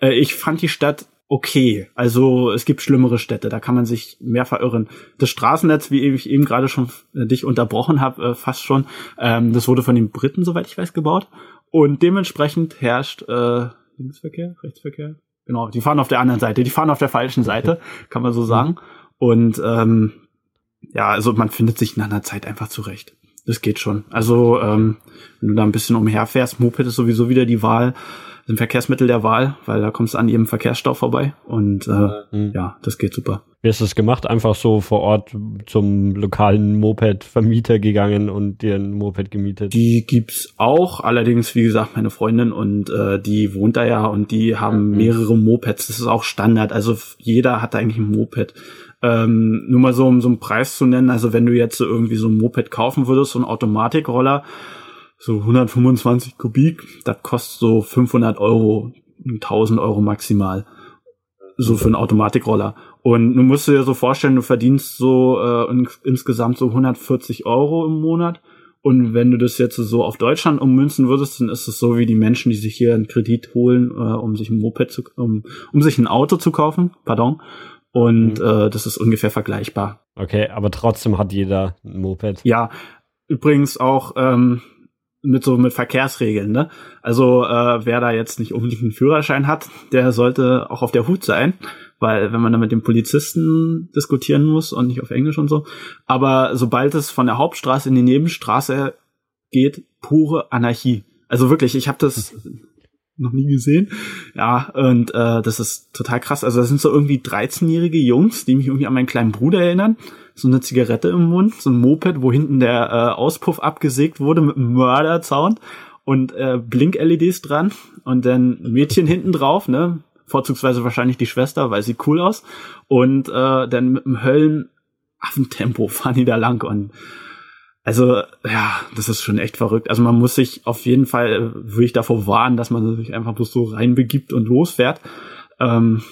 Äh, ich fand die Stadt okay. Also es gibt schlimmere Städte, da kann man sich mehr verirren. Das Straßennetz, wie ich eben gerade schon äh, dich unterbrochen habe, äh, fast schon, ähm, das wurde von den Briten, soweit ich weiß, gebaut. Und dementsprechend herrscht äh, Linksverkehr, Rechtsverkehr. Genau, die fahren auf der anderen Seite, die fahren auf der falschen Seite, kann man so sagen. Und ähm, ja, also man findet sich nach einer Zeit einfach zurecht. Das geht schon. Also ähm, wenn du da ein bisschen umherfährst, Moped ist sowieso wieder die Wahl ein Verkehrsmittel der Wahl, weil da kommst du an jedem Verkehrsstau vorbei und äh, mhm. ja, das geht super. Wie hast du das gemacht? Einfach so vor Ort zum lokalen Moped-Vermieter gegangen und dir ein Moped gemietet? Die gibt's auch, allerdings wie gesagt meine Freundin und äh, die wohnt da ja und die haben mhm. mehrere Mopeds. Das ist auch Standard. Also jeder hat eigentlich ein Moped. Ähm, nur mal so, um so einen Preis zu nennen, also wenn du jetzt irgendwie so ein Moped kaufen würdest, so ein Automatikroller, so 125 Kubik, das kostet so 500 Euro, 1000 Euro maximal. So für einen Automatikroller. Und du musst dir so vorstellen, du verdienst so äh, in, insgesamt so 140 Euro im Monat. Und wenn du das jetzt so auf Deutschland ummünzen würdest, dann ist es so wie die Menschen, die sich hier einen Kredit holen, äh, um sich ein Moped zu, um, um sich ein Auto zu kaufen, pardon. Und mhm. äh, das ist ungefähr vergleichbar. Okay, aber trotzdem hat jeder ein Moped. Ja, übrigens auch ähm, mit so mit Verkehrsregeln, ne? Also äh, wer da jetzt nicht unbedingt einen Führerschein hat, der sollte auch auf der Hut sein, weil wenn man da mit dem Polizisten diskutieren muss und nicht auf Englisch und so, aber sobald es von der Hauptstraße in die Nebenstraße geht, pure Anarchie. Also wirklich, ich habe das noch nie gesehen. Ja, und äh, das ist total krass. Also das sind so irgendwie 13-jährige Jungs, die mich irgendwie an meinen kleinen Bruder erinnern. So eine Zigarette im Mund, so ein Moped, wo hinten der äh, Auspuff abgesägt wurde mit einem Mörderzaun und äh, Blink-LEDs dran und dann Mädchen hinten drauf, ne? Vorzugsweise wahrscheinlich die Schwester, weil sieht cool aus. Und äh, dann mit einem Höllenaffentempo fahren die da lang und also, ja, das ist schon echt verrückt. Also man muss sich auf jeden Fall, äh, würde ich davor warnen, dass man sich einfach bloß so reinbegibt und losfährt. Ähm,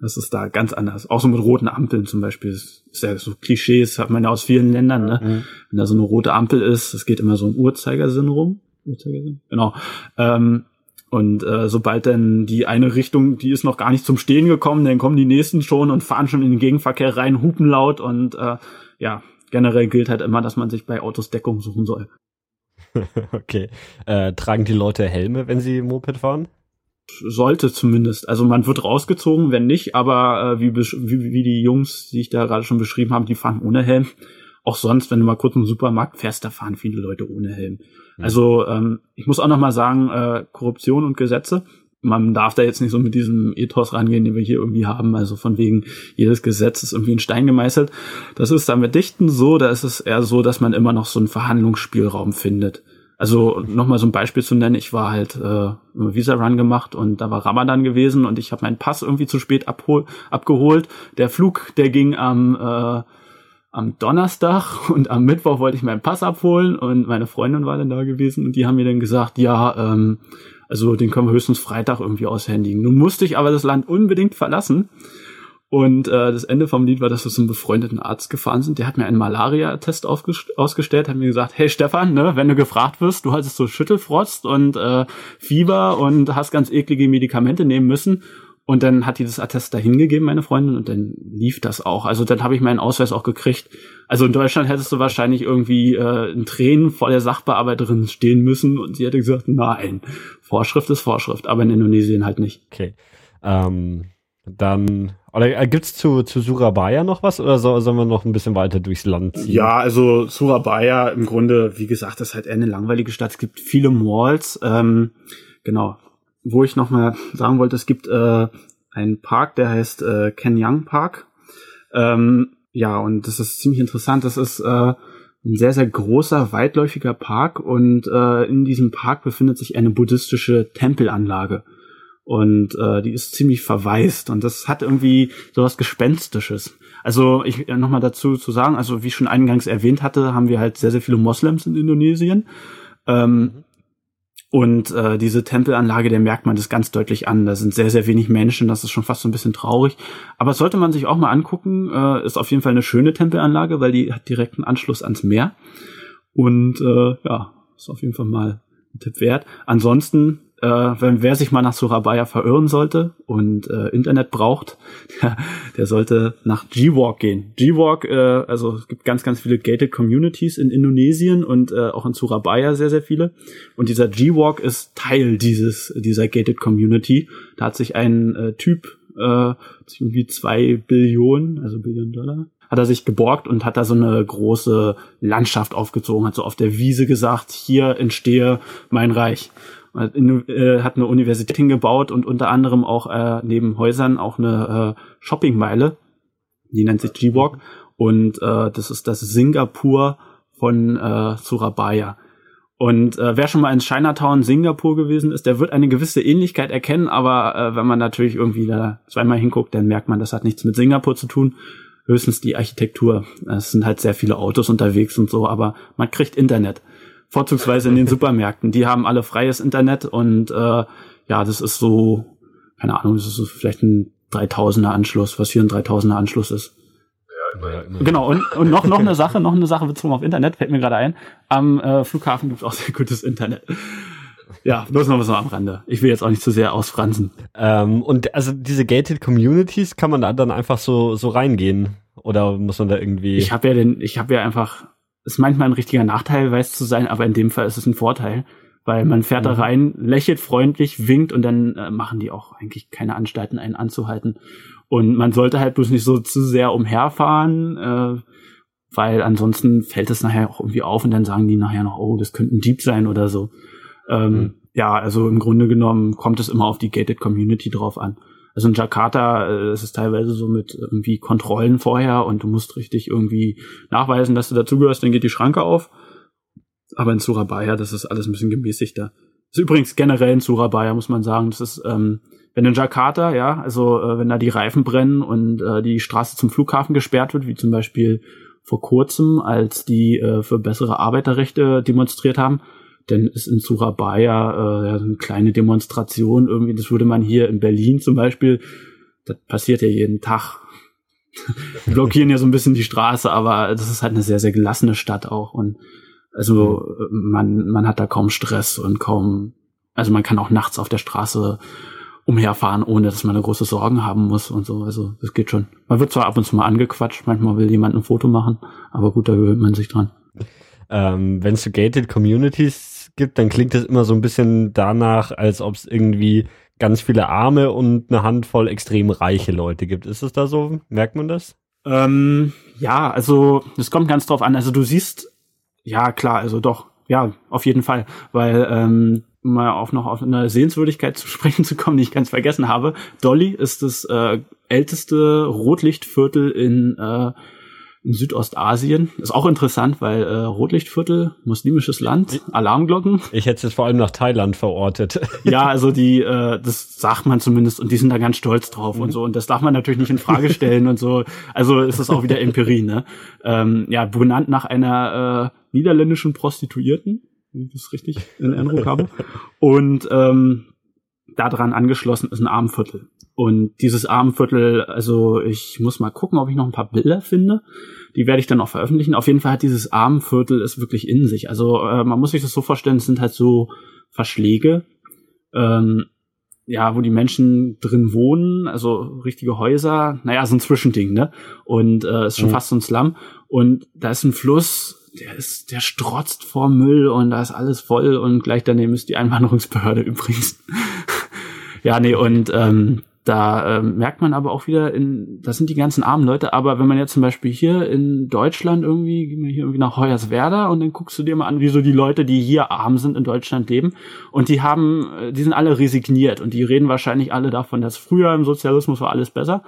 das ist da ganz anders. Auch so mit roten Ampeln zum Beispiel. Das ist ja so Klischees, hat man ja aus vielen Ländern, ne? Mhm. Wenn da so eine rote Ampel ist, es geht immer so im Uhrzeigersinn rum. Uhrzeigersinn? Genau. Ähm, und äh, sobald dann die eine Richtung, die ist noch gar nicht zum Stehen gekommen, dann kommen die nächsten schon und fahren schon in den Gegenverkehr rein, hupen laut und äh, ja, generell gilt halt immer, dass man sich bei Autos Deckung suchen soll. okay. Äh, tragen die Leute Helme, wenn sie Moped fahren? Sollte zumindest. Also man wird rausgezogen, wenn nicht, aber äh, wie, wie, wie die Jungs, die ich da gerade schon beschrieben habe, die fahren ohne Helm. Auch sonst, wenn du mal kurz im Supermarkt fährst, da fahren viele Leute ohne Helm. Mhm. Also ähm, ich muss auch noch mal sagen, äh, Korruption und Gesetze man darf da jetzt nicht so mit diesem Ethos rangehen, den wir hier irgendwie haben. Also von wegen, jedes Gesetz ist irgendwie in Stein gemeißelt. Das ist dann mit Dichten so, da ist es eher so, dass man immer noch so einen Verhandlungsspielraum findet. Also nochmal so ein Beispiel zu nennen, ich war halt äh, Visa-Run gemacht und da war Ramadan gewesen und ich habe meinen Pass irgendwie zu spät abhol abgeholt. Der Flug, der ging am äh, am Donnerstag und am Mittwoch wollte ich meinen Pass abholen und meine Freundin war dann da gewesen und die haben mir dann gesagt, ja, ähm, also den können wir höchstens Freitag irgendwie aushändigen. Nun musste ich aber das Land unbedingt verlassen. Und äh, das Ende vom Lied war, dass wir zum befreundeten Arzt gefahren sind. Der hat mir einen Malaria-Test ausgestellt, hat mir gesagt, hey Stefan, ne, wenn du gefragt wirst, du hattest so Schüttelfrost und äh, Fieber und hast ganz eklige Medikamente nehmen müssen. Und dann hat die das Attest da hingegeben, meine Freundin, und dann lief das auch. Also dann habe ich meinen Ausweis auch gekriegt. Also in Deutschland hättest du wahrscheinlich irgendwie äh, in Tränen vor der Sachbearbeiterin stehen müssen und sie hätte gesagt, nein, Vorschrift ist Vorschrift, aber in Indonesien halt nicht. Okay. Ähm, dann, oder äh, gibt's zu, zu Surabaya noch was oder so, sollen wir noch ein bisschen weiter durchs Land ziehen? Ja, also Surabaya im Grunde, wie gesagt, ist halt eher eine langweilige Stadt. Es gibt viele Malls. Ähm, genau, wo ich noch mal sagen wollte, es gibt äh, einen Park, der heißt äh, Kenyang Park. Ähm, ja, und das ist ziemlich interessant. Das ist äh, ein sehr, sehr großer, weitläufiger Park und äh, in diesem Park befindet sich eine buddhistische Tempelanlage. Und äh, die ist ziemlich verwaist und das hat irgendwie sowas Gespenstisches. Also ich äh, nochmal dazu zu sagen, also wie ich schon eingangs erwähnt hatte, haben wir halt sehr, sehr viele Moslems in Indonesien. Ähm, mhm. Und äh, diese Tempelanlage, der merkt man das ganz deutlich an. Da sind sehr, sehr wenig Menschen, das ist schon fast so ein bisschen traurig. Aber sollte man sich auch mal angucken, äh, ist auf jeden Fall eine schöne Tempelanlage, weil die hat direkten Anschluss ans Meer. Und äh, ja, ist auf jeden Fall mal ein Tipp wert. Ansonsten äh, wenn wer sich mal nach Surabaya verirren sollte und äh, Internet braucht, der, sollte nach G-Walk gehen. G-Walk, äh, also es gibt ganz, ganz viele gated Communities in Indonesien und äh, auch in Surabaya sehr, sehr viele. Und dieser G-Walk ist Teil dieses dieser gated Community. Da hat sich ein äh, Typ äh, irgendwie zwei Billionen, also Billionen Dollar, hat er sich geborgt und hat da so eine große Landschaft aufgezogen, hat so auf der Wiese gesagt, hier entstehe mein Reich hat eine Universität hingebaut und unter anderem auch äh, neben Häusern auch eine äh, Shoppingmeile, die nennt sich G-Walk und äh, das ist das Singapur von äh, Surabaya. Und äh, wer schon mal in Chinatown, Singapur gewesen ist, der wird eine gewisse Ähnlichkeit erkennen, aber äh, wenn man natürlich irgendwie da zweimal hinguckt, dann merkt man, das hat nichts mit Singapur zu tun. höchstens die Architektur. Es sind halt sehr viele Autos unterwegs und so, aber man kriegt Internet. Vorzugsweise in den Supermärkten. Die haben alle freies Internet und äh, ja, das ist so, keine Ahnung, das ist so vielleicht ein 3000er Anschluss, was hier ein 3000er Anschluss ist. Ja, genau, und, und noch, noch eine Sache, noch eine Sache bezogen auf Internet, fällt mir gerade ein. Am äh, Flughafen gibt es auch sehr gutes Internet. Ja, bloß noch was am Rande. Ich will jetzt auch nicht zu sehr ausfransen. Ähm, und also diese gated Communities, kann man da dann einfach so so reingehen oder muss man da irgendwie? Ich habe ja den, ich habe ja einfach, ist manchmal ein richtiger Nachteil, weiß zu sein, aber in dem Fall ist es ein Vorteil, weil man fährt mhm. da rein, lächelt freundlich, winkt und dann äh, machen die auch eigentlich keine Anstalten, einen anzuhalten. Und man sollte halt bloß nicht so zu sehr umherfahren, äh, weil ansonsten fällt es nachher auch irgendwie auf und dann sagen die nachher noch, oh, das könnte ein Dieb sein oder so. Ähm, mhm. Ja, also im Grunde genommen kommt es immer auf die Gated Community drauf an. Also in Jakarta äh, ist es teilweise so mit irgendwie Kontrollen vorher und du musst richtig irgendwie nachweisen, dass du dazugehörst, dann geht die Schranke auf. Aber in Surabaya, das ist alles ein bisschen gemäßigter. Das ist übrigens generell in Surabaya, muss man sagen, das ist, ähm, wenn in Jakarta, ja, also äh, wenn da die Reifen brennen und äh, die Straße zum Flughafen gesperrt wird, wie zum Beispiel vor kurzem, als die äh, für bessere Arbeiterrechte demonstriert haben, denn ist in Surabaya äh, ja, so eine kleine Demonstration irgendwie, das würde man hier in Berlin zum Beispiel, das passiert ja jeden Tag. blockieren ja so ein bisschen die Straße, aber das ist halt eine sehr, sehr gelassene Stadt auch und also man, man hat da kaum Stress und kaum, also man kann auch nachts auf der Straße umherfahren, ohne dass man da große Sorgen haben muss und so. Also das geht schon. Man wird zwar ab und zu mal angequatscht, manchmal will jemand ein Foto machen, aber gut, da gewöhnt man sich dran. Ähm, Wenn es so gated Communities gibt, dann klingt das immer so ein bisschen danach, als ob es irgendwie ganz viele arme und eine Handvoll extrem reiche Leute gibt. Ist es da so? Merkt man das? Ähm, ja, also es kommt ganz drauf an. Also du siehst, ja klar, also doch, ja, auf jeden Fall, weil ähm, mal auf noch auf eine Sehenswürdigkeit zu sprechen zu kommen, die ich ganz vergessen habe. Dolly ist das äh, älteste Rotlichtviertel in äh, in Südostasien. Ist auch interessant, weil äh, Rotlichtviertel, muslimisches Land, Alarmglocken. Ich hätte es jetzt vor allem nach Thailand verortet. Ja, also die, äh, das sagt man zumindest und die sind da ganz stolz drauf mhm. und so. Und das darf man natürlich nicht in Frage stellen und so. Also ist das auch wieder Empirie, ne? Ähm, ja, benannt nach einer äh, niederländischen Prostituierten, wenn ich das richtig in Erinnerung habe. Und ähm, daran angeschlossen ist ein Armviertel. Und dieses Armviertel, also ich muss mal gucken, ob ich noch ein paar Bilder finde. Die werde ich dann auch veröffentlichen. Auf jeden Fall hat dieses Armviertel es wirklich in sich. Also äh, man muss sich das so vorstellen, es sind halt so Verschläge, ähm, ja, wo die Menschen drin wohnen, also richtige Häuser, naja, so ein Zwischending, ne? Und äh, ist schon mhm. fast so ein Slum. Und da ist ein Fluss, der ist, der strotzt vor Müll und da ist alles voll und gleich daneben ist die Einwanderungsbehörde übrigens. ja, nee, und ähm, da ähm, merkt man aber auch wieder, in, das sind die ganzen armen Leute, aber wenn man jetzt zum Beispiel hier in Deutschland irgendwie, gehen wir hier irgendwie nach Hoyerswerda und dann guckst du dir mal an, wie so die Leute, die hier arm sind in Deutschland leben und die haben, äh, die sind alle resigniert und die reden wahrscheinlich alle davon, dass früher im Sozialismus war alles besser,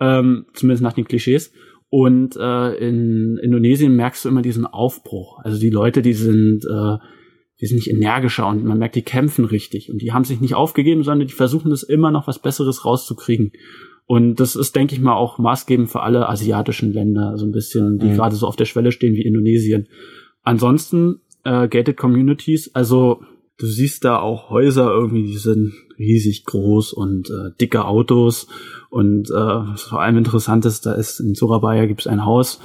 ähm, zumindest nach den Klischees. Und äh, in Indonesien merkst du immer diesen Aufbruch. Also die Leute, die sind äh, die sind nicht energischer und man merkt, die kämpfen richtig und die haben sich nicht aufgegeben, sondern die versuchen es immer noch was Besseres rauszukriegen. Und das ist, denke ich mal, auch maßgebend für alle asiatischen Länder, so ein bisschen, die mhm. gerade so auf der Schwelle stehen wie Indonesien. Ansonsten, äh, Gated Communities, also du siehst da auch Häuser irgendwie, die sind riesig groß und äh, dicke Autos. Und äh, was vor allem interessant ist, da ist in Surabaya gibt es ein Haus,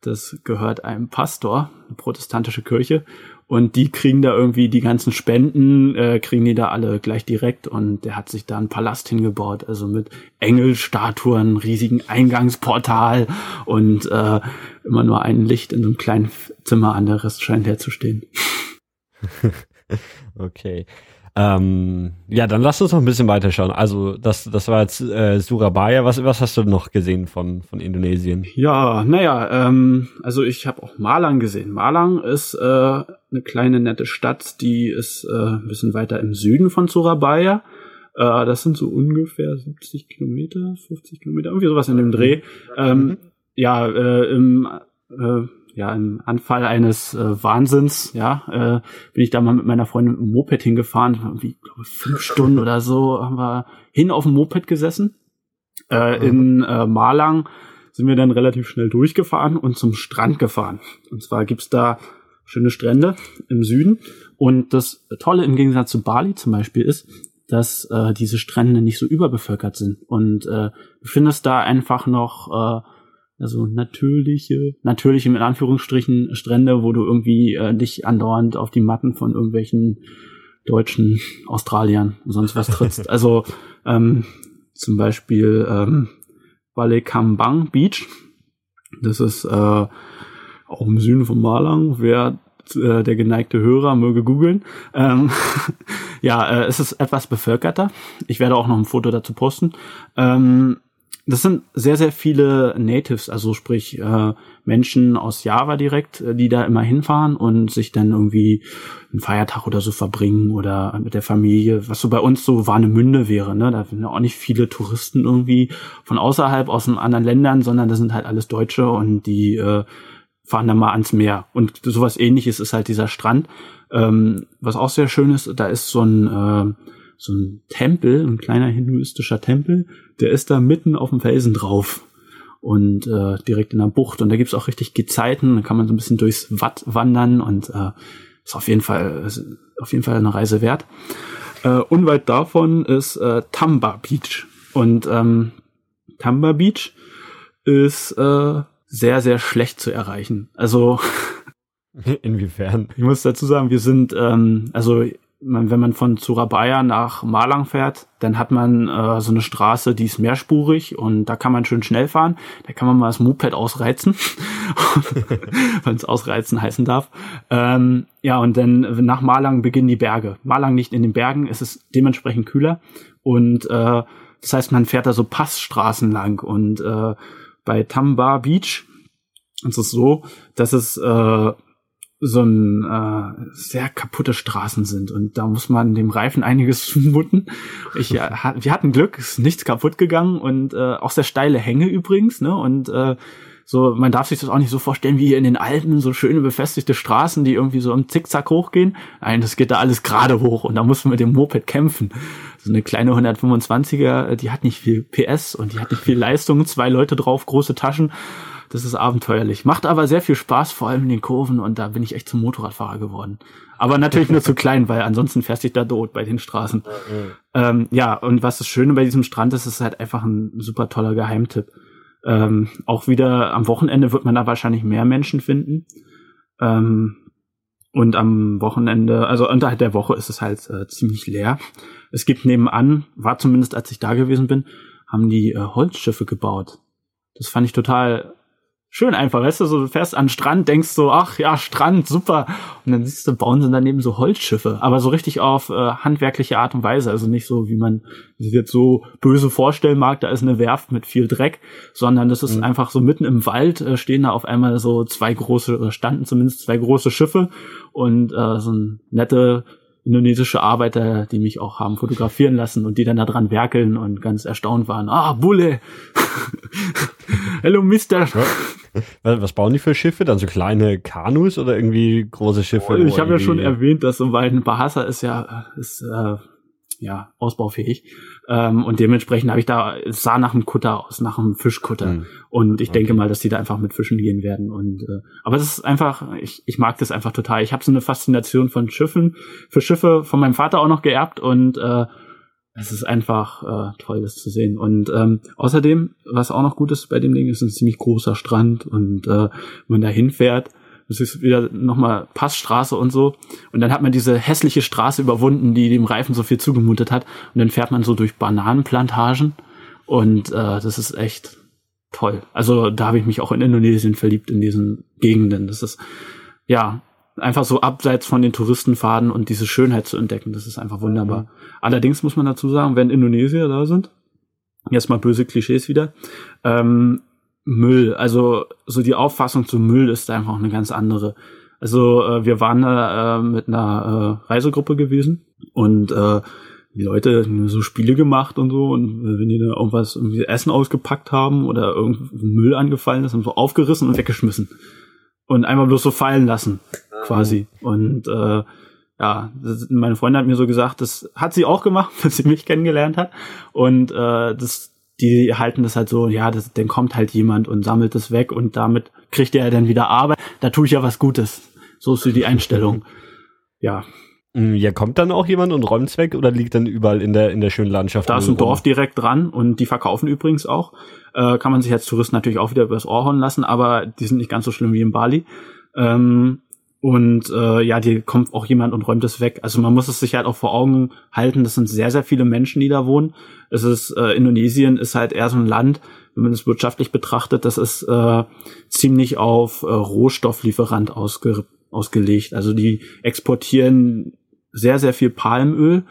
das gehört einem Pastor, eine protestantische Kirche. Und die kriegen da irgendwie die ganzen Spenden, äh, kriegen die da alle gleich direkt. Und der hat sich da einen Palast hingebaut, also mit Engelstatuen, riesigen Eingangsportal und äh, immer nur ein Licht in so einem kleinen Zimmer an, der Rest scheint herzustehen. okay. Ähm, ja, dann lass uns noch ein bisschen weiterschauen. Also das, das war jetzt äh, Surabaya. Was, was hast du noch gesehen von, von Indonesien? Ja, naja, ähm, also ich habe auch Malang gesehen. Malang ist äh, eine kleine nette Stadt, die ist äh, ein bisschen weiter im Süden von Surabaya. Äh, das sind so ungefähr 70 Kilometer, 50 Kilometer, irgendwie sowas in dem Dreh. Ähm, mhm. Ja, äh, im äh, ja, im Anfall eines äh, Wahnsinns, ja, äh, bin ich da mal mit meiner Freundin mit dem Moped hingefahren, irgendwie glaube fünf Stunden oder so haben wir hin auf dem Moped gesessen. Äh, in äh, Malang sind wir dann relativ schnell durchgefahren und zum Strand gefahren. Und zwar gibt's da schöne Strände im Süden. Und das Tolle im Gegensatz zu Bali zum Beispiel ist, dass äh, diese Strände nicht so überbevölkert sind. Und äh, du findest da einfach noch äh, also natürliche, natürliche mit Anführungsstrichen Strände, wo du irgendwie äh, dich andauernd auf die Matten von irgendwelchen deutschen Australiern und sonst was trittst. also ähm, zum Beispiel ähm, Balekambang Beach. Das ist äh, auch im Süden von Malang. Wer äh, der geneigte Hörer möge googeln. Ähm, ja, äh, es ist etwas bevölkerter. Ich werde auch noch ein Foto dazu posten. Ähm, das sind sehr, sehr viele Natives, also sprich äh, Menschen aus Java direkt, äh, die da immer hinfahren und sich dann irgendwie einen Feiertag oder so verbringen oder mit der Familie, was so bei uns so Warnemünde wäre. Ne? Da sind ja auch nicht viele Touristen irgendwie von außerhalb, aus den anderen Ländern, sondern das sind halt alles Deutsche und die äh, fahren dann mal ans Meer. Und sowas ähnliches ist halt dieser Strand. Ähm, was auch sehr schön ist, da ist so ein äh, so ein Tempel, ein kleiner hinduistischer Tempel, der ist da mitten auf dem Felsen drauf und äh, direkt in der Bucht. Und da gibt's auch richtig Gezeiten, da kann man so ein bisschen durchs Watt wandern und äh, ist auf jeden Fall ist auf jeden Fall eine Reise wert. Äh, unweit davon ist äh, Tamba Beach und ähm, Tamba Beach ist äh, sehr sehr schlecht zu erreichen. Also Inwiefern? Ich muss dazu sagen, wir sind, ähm, also man, wenn man von Surabaya nach Malang fährt, dann hat man äh, so eine Straße, die ist mehrspurig und da kann man schön schnell fahren. Da kann man mal das Moped ausreizen, wenn es ausreizen heißen darf. Ähm, ja, und dann nach Malang beginnen die Berge. Malang nicht in den Bergen, es ist dementsprechend kühler und äh, das heißt, man fährt da so Passstraßen lang und äh, bei Tamba Beach ist es so, dass es äh, so ein äh, sehr kaputte Straßen sind und da muss man dem Reifen einiges zumuten. Ich, äh, wir hatten Glück, ist nichts kaputt gegangen und äh, auch sehr steile Hänge übrigens, ne? Und äh, so, man darf sich das auch nicht so vorstellen wie hier in den Alpen, so schöne befestigte Straßen, die irgendwie so im Zickzack hochgehen. Nein, das geht da alles gerade hoch und da muss man mit dem Moped kämpfen. So eine kleine 125er, die hat nicht viel PS und die hat nicht viel Leistung, zwei Leute drauf, große Taschen das ist abenteuerlich. Macht aber sehr viel Spaß, vor allem in den Kurven und da bin ich echt zum Motorradfahrer geworden. Aber natürlich nur zu klein, weil ansonsten fährst du da tot bei den Straßen. Mhm. Ähm, ja, und was das Schöne bei diesem Strand ist, ist halt einfach ein super toller Geheimtipp. Ähm, auch wieder am Wochenende wird man da wahrscheinlich mehr Menschen finden. Ähm, und am Wochenende, also unterhalb der Woche ist es halt äh, ziemlich leer. Es gibt nebenan, war zumindest als ich da gewesen bin, haben die äh, Holzschiffe gebaut. Das fand ich total schön einfach, weißt du, so du fährst an den Strand, denkst so, ach ja, Strand, super. Und dann siehst du, bauen sie daneben so Holzschiffe, aber so richtig auf äh, handwerkliche Art und Weise. Also nicht so, wie man sich jetzt so böse vorstellen mag, da ist eine Werft mit viel Dreck, sondern das ist mhm. einfach so mitten im Wald äh, stehen da auf einmal so zwei große, oder standen zumindest zwei große Schiffe und äh, so ein nette indonesische Arbeiter, die mich auch haben fotografieren lassen und die dann da dran werkeln und ganz erstaunt waren. Ah, Bulle! Hello, Mister! Was bauen die für Schiffe? Dann so kleine Kanus oder irgendwie große Schiffe? Oh, ich habe ja schon erwähnt, dass so ein Bahasa ist ja ist äh, ja ausbaufähig ähm, und dementsprechend habe ich da es sah nach einem Kutter aus, nach einem Fischkutter hm. und ich okay. denke mal, dass die da einfach mit Fischen gehen werden und äh, aber das ist einfach ich, ich mag das einfach total. Ich habe so eine Faszination von Schiffen für Schiffe von meinem Vater auch noch geerbt und äh, es ist einfach äh, toll, das zu sehen. Und ähm, außerdem, was auch noch gut ist bei dem Ding, ist ein ziemlich großer Strand und äh, wenn man da hinfährt, das ist wieder nochmal Passstraße und so. Und dann hat man diese hässliche Straße überwunden, die dem Reifen so viel zugemutet hat. Und dann fährt man so durch Bananenplantagen. Und äh, das ist echt toll. Also da habe ich mich auch in Indonesien verliebt, in diesen Gegenden. Das ist, ja, einfach so abseits von den Touristenfaden und diese Schönheit zu entdecken. Das ist einfach wunderbar. Mhm. Allerdings muss man dazu sagen, wenn Indonesier da sind, jetzt mal böse Klischees wieder, ähm, Müll. Also so die Auffassung zu Müll ist einfach eine ganz andere. Also äh, wir waren da äh, mit einer äh, Reisegruppe gewesen und äh, die Leute haben so Spiele gemacht und so und wenn die da irgendwas irgendwie Essen ausgepackt haben oder irgendwie Müll angefallen ist, haben so aufgerissen und weggeschmissen und einmal bloß so fallen lassen quasi und äh, ja, meine Freundin hat mir so gesagt, das hat sie auch gemacht, als sie mich kennengelernt hat und äh, das die halten das halt so, ja, das, dann kommt halt jemand und sammelt es weg und damit kriegt er dann wieder Arbeit. Da tue ich ja was Gutes. So ist so die Einstellung. Ja. Ja, kommt dann auch jemand und räumt's weg oder liegt dann überall in der, in der schönen Landschaft? Da ist ein Dorf direkt dran und die verkaufen übrigens auch. Äh, kann man sich als Tourist natürlich auch wieder übers Ohr hauen lassen, aber die sind nicht ganz so schlimm wie in Bali. Ähm, und äh, ja, die kommt auch jemand und räumt es weg. Also man muss es sich halt auch vor Augen halten, das sind sehr, sehr viele Menschen, die da wohnen. Es ist, äh, Indonesien ist halt eher so ein Land, wenn man es wirtschaftlich betrachtet, das ist äh, ziemlich auf äh, Rohstofflieferant ausge, ausgelegt. Also die exportieren sehr, sehr viel Palmöl.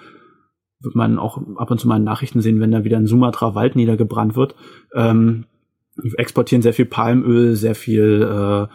Wird man auch ab und zu mal in Nachrichten sehen, wenn da wieder ein Sumatra Wald niedergebrannt wird. Ähm, exportieren sehr viel Palmöl, sehr viel äh,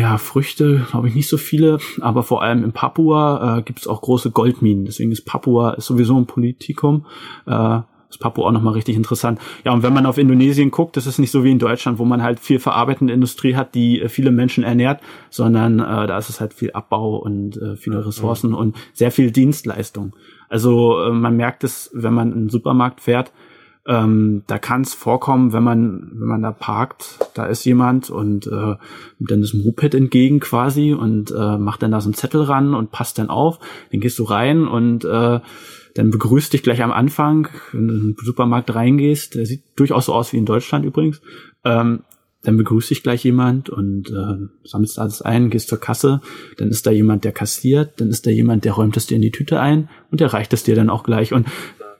ja, Früchte, glaube ich, nicht so viele, aber vor allem in Papua äh, gibt es auch große Goldminen. Deswegen ist Papua ist sowieso ein Politikum. Äh, ist Papua auch nochmal richtig interessant. Ja, und wenn man auf Indonesien guckt, das ist nicht so wie in Deutschland, wo man halt viel verarbeitende Industrie hat, die äh, viele Menschen ernährt, sondern äh, da ist es halt viel Abbau und äh, viele Ressourcen mhm. und sehr viel Dienstleistung. Also äh, man merkt es, wenn man in den Supermarkt fährt, ähm, da kann es vorkommen, wenn man, wenn man da parkt, da ist jemand und äh, dann ist ein Moped entgegen quasi und äh, macht dann da so einen Zettel ran und passt dann auf. Dann gehst du rein und äh, dann begrüßt dich gleich am Anfang, wenn du in den Supermarkt reingehst, der sieht durchaus so aus wie in Deutschland übrigens, ähm, dann begrüßt dich gleich jemand und äh, sammelst alles ein, gehst zur Kasse, dann ist da jemand, der kassiert, dann ist da jemand, der räumt es dir in die Tüte ein und der reicht es dir dann auch gleich. Und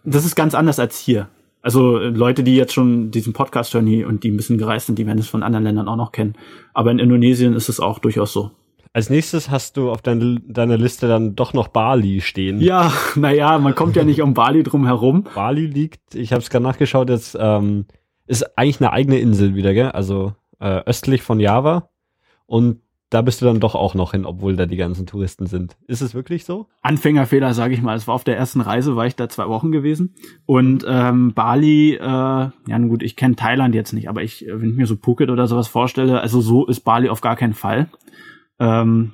das ist ganz anders als hier. Also äh, Leute, die jetzt schon diesen Podcast hören und die ein bisschen gereist sind, die werden es von anderen Ländern auch noch kennen. Aber in Indonesien ist es auch durchaus so. Als nächstes hast du auf dein, deiner Liste dann doch noch Bali stehen. Ja, naja, man kommt ja nicht um Bali drum herum. Bali liegt, ich habe es gerade nachgeschaut, jetzt ähm, ist eigentlich eine eigene Insel wieder, gell? Also äh, östlich von Java. Und da bist du dann doch auch noch hin, obwohl da die ganzen Touristen sind. Ist es wirklich so? Anfängerfehler, sage ich mal. Es war auf der ersten Reise, war ich da zwei Wochen gewesen. Und ähm, Bali, äh, ja gut, ich kenne Thailand jetzt nicht, aber ich, wenn ich mir so Phuket oder sowas vorstelle, also so ist Bali auf gar keinen Fall. Ähm,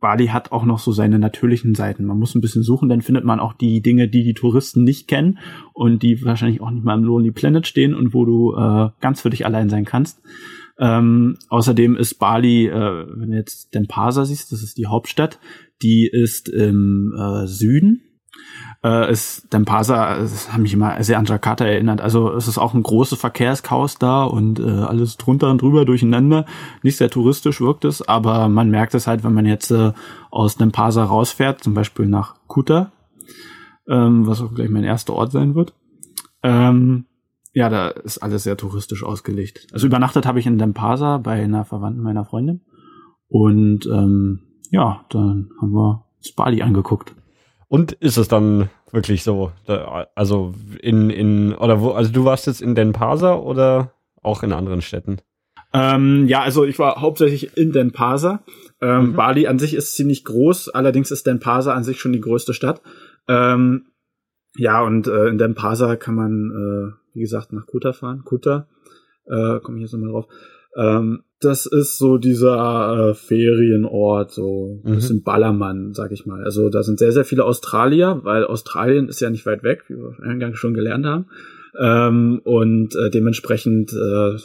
Bali hat auch noch so seine natürlichen Seiten. Man muss ein bisschen suchen, dann findet man auch die Dinge, die die Touristen nicht kennen und die wahrscheinlich auch nicht mal im Lonely Planet stehen und wo du äh, ganz für dich allein sein kannst. Ähm, außerdem ist Bali, äh, wenn du jetzt Denpasar siehst, das ist die Hauptstadt, die ist im äh, Süden. Äh, ist Denpasar, das hat mich immer sehr an Jakarta erinnert. Also es ist auch ein großes Verkehrschaos da und äh, alles drunter und drüber durcheinander. Nicht sehr touristisch wirkt es, aber man merkt es halt, wenn man jetzt äh, aus Denpasar rausfährt, zum Beispiel nach Kuta, ähm, was auch gleich mein erster Ort sein wird. Ähm, ja, da ist alles sehr touristisch ausgelegt. Also übernachtet habe ich in Dempasa bei einer Verwandten meiner Freundin. Und ähm, ja, dann haben wir das Bali angeguckt. Und ist es dann wirklich so? Also in, in, oder wo, also du warst jetzt in Denpasa oder auch in anderen Städten? Ähm, ja, also ich war hauptsächlich in Denpasa. Ähm, mhm. Bali an sich ist ziemlich groß, allerdings ist Denpasa an sich schon die größte Stadt. Ähm, ja, und äh, in Denpasa kann man, äh, wie gesagt, nach Kuta fahren. Kuta, äh, komme ich jetzt nochmal drauf. Ähm, das ist so dieser äh, Ferienort, so ein mhm. bisschen Ballermann, sag ich mal. Also da sind sehr, sehr viele Australier, weil Australien ist ja nicht weit weg, wie wir eingangs schon gelernt haben. Ähm, und äh, dementsprechend äh,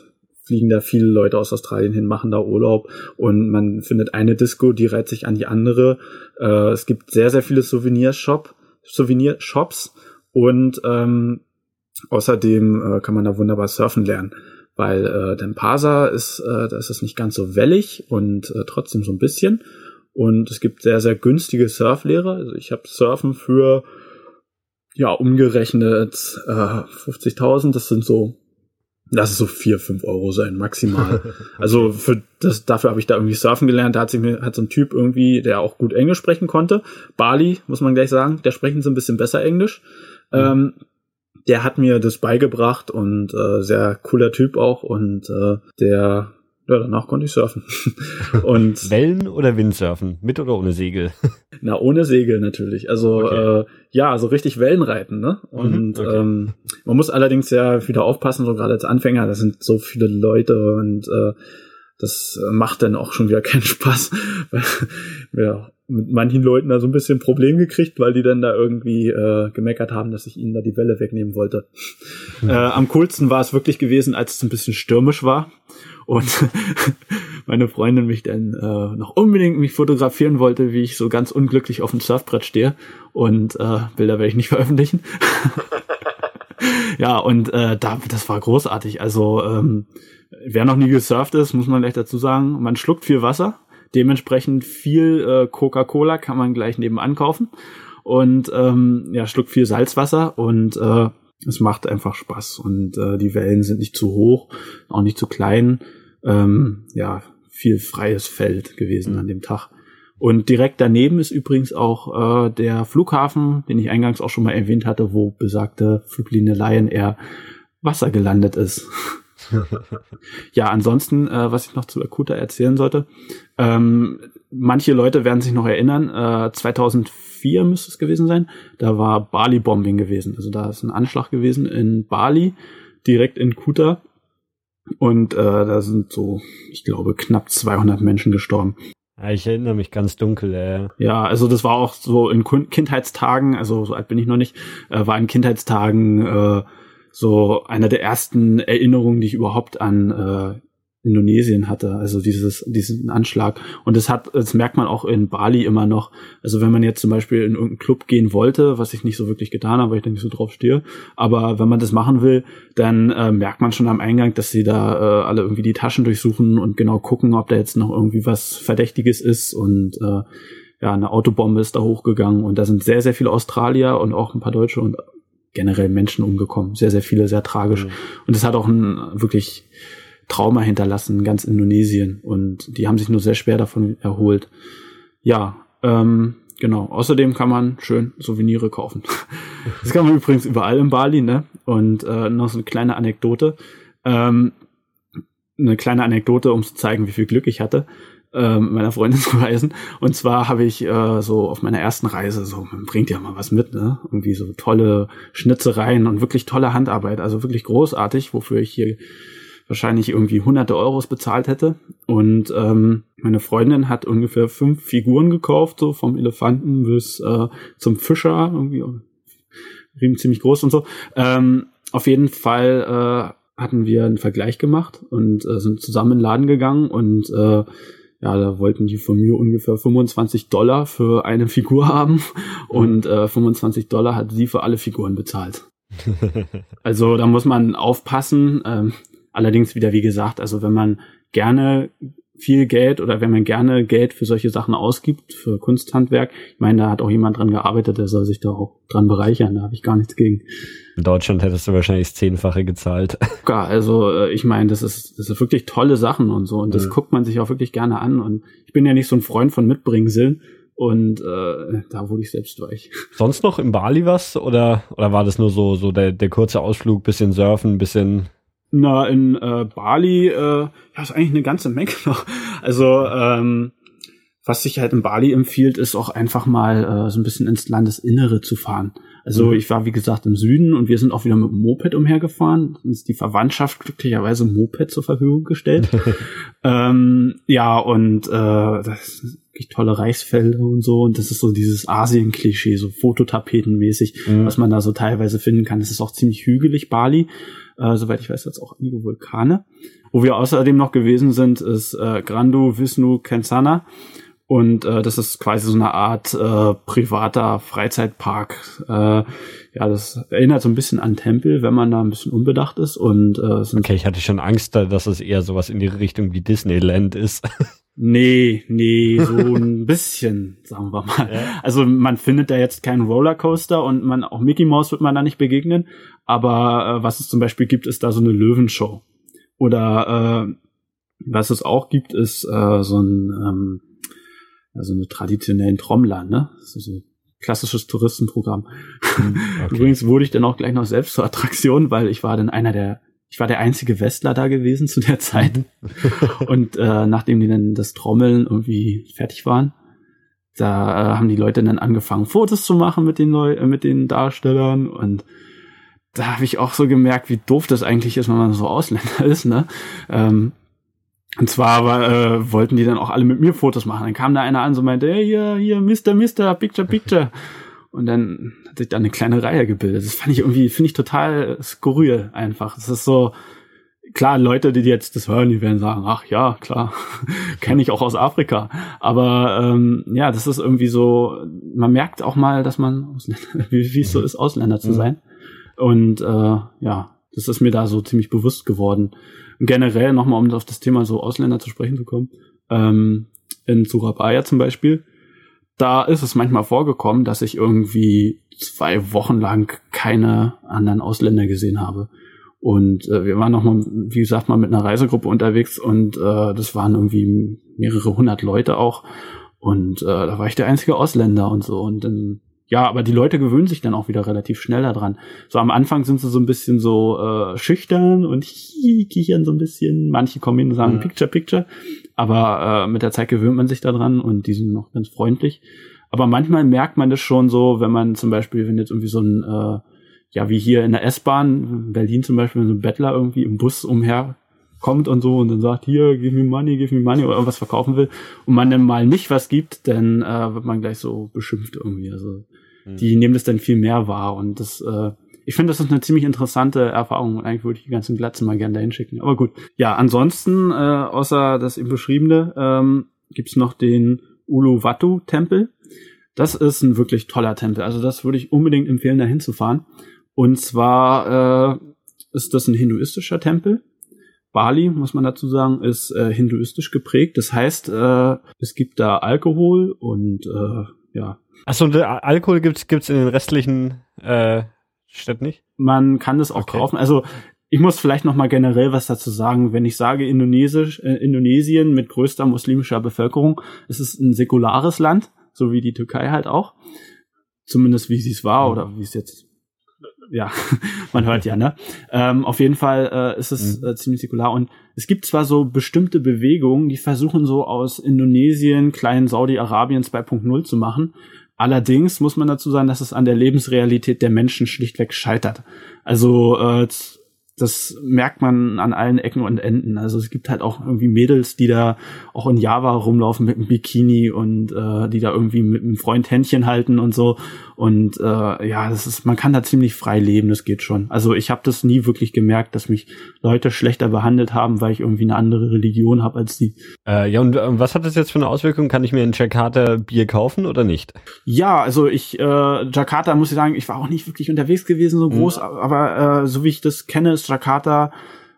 fliegen da viele Leute aus Australien hin, machen da Urlaub und man findet eine Disco, die reiht sich an die andere. Äh, es gibt sehr, sehr viele Souvenirshop, Souvenirshops und ähm, außerdem äh, kann man da wunderbar surfen lernen, weil äh, Dempasa ist, äh, da ist es nicht ganz so wellig und äh, trotzdem so ein bisschen. Und es gibt sehr, sehr günstige Surflehrer. Also ich habe Surfen für ja umgerechnet äh, 50.000. Das sind so Lass es so vier, fünf Euro sein, maximal. also für das, dafür habe ich da irgendwie surfen gelernt. Da hat sich mir, hat so ein Typ irgendwie, der auch gut Englisch sprechen konnte. Bali, muss man gleich sagen, der sprechen so ein bisschen besser Englisch. Mhm. Ähm, der hat mir das beigebracht und äh, sehr cooler Typ auch und äh, der ja, danach konnte ich surfen. und Wellen oder Windsurfen? Mit oder ohne Segel? Na, ohne Segel natürlich. Also okay. äh, ja, so richtig Wellenreiten, ne? Mhm, und okay. ähm, man muss allerdings ja wieder aufpassen, so gerade als Anfänger, da sind so viele Leute und äh, das macht dann auch schon wieder keinen Spaß, weil wir mit manchen Leuten da so ein bisschen Problem gekriegt, weil die dann da irgendwie äh, gemeckert haben, dass ich ihnen da die Welle wegnehmen wollte. äh, am coolsten war es wirklich gewesen, als es ein bisschen stürmisch war und meine Freundin mich dann äh, noch unbedingt mich fotografieren wollte, wie ich so ganz unglücklich auf dem Surfbrett stehe und äh, Bilder werde ich nicht veröffentlichen. ja, und äh, da, das war großartig. Also ähm, wer noch nie gesurft ist, muss man gleich dazu sagen, man schluckt viel Wasser Dementsprechend viel äh, Coca-Cola kann man gleich nebenan kaufen und ähm, ja, schluckt viel Salzwasser und äh, es macht einfach Spaß und äh, die Wellen sind nicht zu hoch, auch nicht zu klein. Ähm, ja, viel freies Feld gewesen an dem Tag. Und direkt daneben ist übrigens auch äh, der Flughafen, den ich eingangs auch schon mal erwähnt hatte, wo besagte Fluglinie Lion Air Wasser gelandet ist. ja, ansonsten, äh, was ich noch zu Akuta erzählen sollte, ähm, manche Leute werden sich noch erinnern, äh, 2004 müsste es gewesen sein, da war Bali-Bombing gewesen. Also da ist ein Anschlag gewesen in Bali, direkt in Kuta. Und äh, da sind so, ich glaube, knapp 200 Menschen gestorben. Ja, ich erinnere mich ganz dunkel. Äh. Ja, also das war auch so in Kindheitstagen, also so alt bin ich noch nicht, äh, war in Kindheitstagen äh, so einer der ersten Erinnerungen, die ich überhaupt an äh, Indonesien hatte, also dieses, diesen Anschlag. Und das hat, das merkt man auch in Bali immer noch. Also wenn man jetzt zum Beispiel in irgendeinen Club gehen wollte, was ich nicht so wirklich getan habe, weil ich da nicht so drauf stehe, aber wenn man das machen will, dann äh, merkt man schon am Eingang, dass sie da äh, alle irgendwie die Taschen durchsuchen und genau gucken, ob da jetzt noch irgendwie was Verdächtiges ist und äh, ja, eine Autobombe ist da hochgegangen und da sind sehr, sehr viele Australier und auch ein paar Deutsche und generell Menschen umgekommen. Sehr, sehr viele, sehr tragisch. Mhm. Und es hat auch ein wirklich Trauma hinterlassen, ganz Indonesien. Und die haben sich nur sehr schwer davon erholt. Ja, ähm, genau. Außerdem kann man schön Souvenire kaufen. Das kann man übrigens überall in Bali, ne? Und äh, noch so eine kleine Anekdote. Ähm, eine kleine Anekdote, um zu zeigen, wie viel Glück ich hatte äh, meiner Freundin zu reisen. Und zwar habe ich äh, so auf meiner ersten Reise, so man bringt ja mal was mit, ne? Irgendwie so tolle Schnitzereien und wirklich tolle Handarbeit, also wirklich großartig, wofür ich hier wahrscheinlich irgendwie hunderte Euros bezahlt hätte. Und ähm, meine Freundin hat ungefähr fünf Figuren gekauft, so vom Elefanten bis äh, zum Fischer, irgendwie riemen ziemlich groß und so. Ähm, auf jeden Fall äh, hatten wir einen Vergleich gemacht und äh, sind zusammen in den Laden gegangen und äh, ja, da wollten die von mir ungefähr 25 Dollar für eine Figur haben und äh, 25 Dollar hat sie für alle Figuren bezahlt. also da muss man aufpassen. Ähm, allerdings wieder, wie gesagt, also wenn man gerne viel Geld oder wenn man gerne Geld für solche Sachen ausgibt, für Kunsthandwerk, ich meine, da hat auch jemand dran gearbeitet, der soll sich da auch dran bereichern, da habe ich gar nichts gegen. In Deutschland hättest du wahrscheinlich das Zehnfache gezahlt. Ja, also äh, ich meine, das ist, das ist wirklich tolle Sachen und so und das mhm. guckt man sich auch wirklich gerne an und ich bin ja nicht so ein Freund von Mitbringseln und äh, da wurde ich selbst weich. Sonst noch im Bali was oder oder war das nur so so der der kurze Ausflug, bisschen surfen, bisschen na, in äh, Bali, äh, ja, ist eigentlich eine ganze Menge noch. Also, ähm, was sich halt in Bali empfiehlt, ist auch einfach mal äh, so ein bisschen ins Landesinnere zu fahren. Also mhm. ich war, wie gesagt, im Süden und wir sind auch wieder mit dem Moped umhergefahren. Uns die Verwandtschaft glücklicherweise Moped zur Verfügung gestellt. ähm, ja, und äh, das sind wirklich tolle Reisfelder und so. Und das ist so dieses Asien-Klischee, so Fototapetenmäßig, mhm. was man da so teilweise finden kann. Es ist auch ziemlich hügelig, Bali. Äh, soweit ich weiß, jetzt auch einige Vulkane. Wo wir außerdem noch gewesen sind, ist äh, Grandu Vishnu Kensana. Und äh, das ist quasi so eine Art äh, privater Freizeitpark. Äh, ja, das erinnert so ein bisschen an Tempel, wenn man da ein bisschen unbedacht ist. Und äh, okay, ich hatte schon Angst, dass es eher sowas in die Richtung wie Disneyland ist. Nee, nee, so ein bisschen, sagen wir mal. Ja. Also man findet da jetzt keinen Rollercoaster und man auch Mickey Mouse wird man da nicht begegnen. Aber äh, was es zum Beispiel gibt, ist da so eine Löwenshow. Oder äh, was es auch gibt, ist äh, so ein ähm, also eine traditionellen Trommler, ne? So ein klassisches Touristenprogramm. Hm, okay. Übrigens wurde ich dann auch gleich noch selbst zur Attraktion, weil ich war dann einer der, ich war der einzige Westler da gewesen zu der Zeit. Mhm. Und äh, nachdem die dann das Trommeln irgendwie fertig waren, da äh, haben die Leute dann angefangen, Fotos zu machen mit den Leu äh, mit den Darstellern und da habe ich auch so gemerkt, wie doof das eigentlich ist, wenn man so Ausländer ist, ne? Ähm, Und zwar war, äh, wollten die dann auch alle mit mir Fotos machen. Dann kam da einer an so meinte, hey, hier, hier, Mister, Mister, Picture, Picture. Und dann hat sich da eine kleine Reihe gebildet. Das fand ich irgendwie, finde ich total skurril einfach. Das ist so, klar, Leute, die jetzt das hören, die werden sagen, ach ja, klar, kenne ich auch aus Afrika. Aber ähm, ja, das ist irgendwie so, man merkt auch mal, dass man, wie, es so ist, Ausländer zu mhm. sein. Und äh, ja, das ist mir da so ziemlich bewusst geworden. Generell nochmal, um auf das Thema so Ausländer zu sprechen zu kommen, ähm, in Surabaya zum Beispiel, da ist es manchmal vorgekommen, dass ich irgendwie zwei Wochen lang keine anderen Ausländer gesehen habe. Und äh, wir waren noch mal, wie gesagt, mal mit einer Reisegruppe unterwegs und äh, das waren irgendwie mehrere hundert Leute auch. Und äh, da war ich der einzige Ausländer und so. Und dann, ja, aber die Leute gewöhnen sich dann auch wieder relativ schnell daran. So am Anfang sind sie so ein bisschen so äh, schüchtern und kichern so ein bisschen. Manche kommen hin und sagen, mhm. Picture, Picture. Aber äh, mit der Zeit gewöhnt man sich daran und die sind noch ganz freundlich. Aber manchmal merkt man das schon so, wenn man zum Beispiel, wenn jetzt irgendwie so ein äh, ja, wie hier in der S-Bahn, Berlin zum Beispiel, wenn so ein Bettler irgendwie im Bus umherkommt und so und dann sagt, hier, give me money, give me money oder irgendwas verkaufen will und man dann mal nicht was gibt, dann äh, wird man gleich so beschimpft irgendwie. Also mhm. die nehmen das dann viel mehr wahr und das, äh, ich finde, das ist eine ziemlich interessante Erfahrung eigentlich würde ich die ganzen Glatzen mal gerne dahin schicken. Aber gut. Ja, ansonsten, äh, außer das eben beschriebene, ähm, gibt's noch den Uluwatu-Tempel. Das ist ein wirklich toller Tempel. Also das würde ich unbedingt empfehlen, da hinzufahren. Und zwar äh, ist das ein hinduistischer Tempel. Bali, muss man dazu sagen, ist äh, hinduistisch geprägt. Das heißt, äh, es gibt da Alkohol und äh, ja. Achso, Alkohol gibt's gibt's in den restlichen äh, Städten nicht? Man kann das auch okay. kaufen. Also ich muss vielleicht noch mal generell was dazu sagen. Wenn ich sage Indonesisch, äh, Indonesien mit größter muslimischer Bevölkerung, es ist ein säkulares Land, so wie die Türkei halt auch. Zumindest wie sie es war oder wie es jetzt ja, man hört ja, ne? Ähm, auf jeden Fall äh, ist es mhm. äh, ziemlich säkular. Und es gibt zwar so bestimmte Bewegungen, die versuchen so aus Indonesien, kleinen Saudi-Arabien 2.0 zu machen. Allerdings muss man dazu sagen, dass es an der Lebensrealität der Menschen schlichtweg scheitert. Also äh, das merkt man an allen Ecken und Enden. Also es gibt halt auch irgendwie Mädels, die da auch in Java rumlaufen mit einem Bikini und äh, die da irgendwie mit einem Freund Händchen halten und so. Und äh, ja, das ist, man kann da ziemlich frei leben, das geht schon. Also ich habe das nie wirklich gemerkt, dass mich Leute schlechter behandelt haben, weil ich irgendwie eine andere Religion habe als die. Äh, ja, und äh, was hat das jetzt für eine Auswirkung? Kann ich mir in Jakarta Bier kaufen oder nicht? Ja, also ich, äh, Jakarta muss ich sagen, ich war auch nicht wirklich unterwegs gewesen, so groß, mhm. aber äh, so wie ich das kenne, ist Jakarta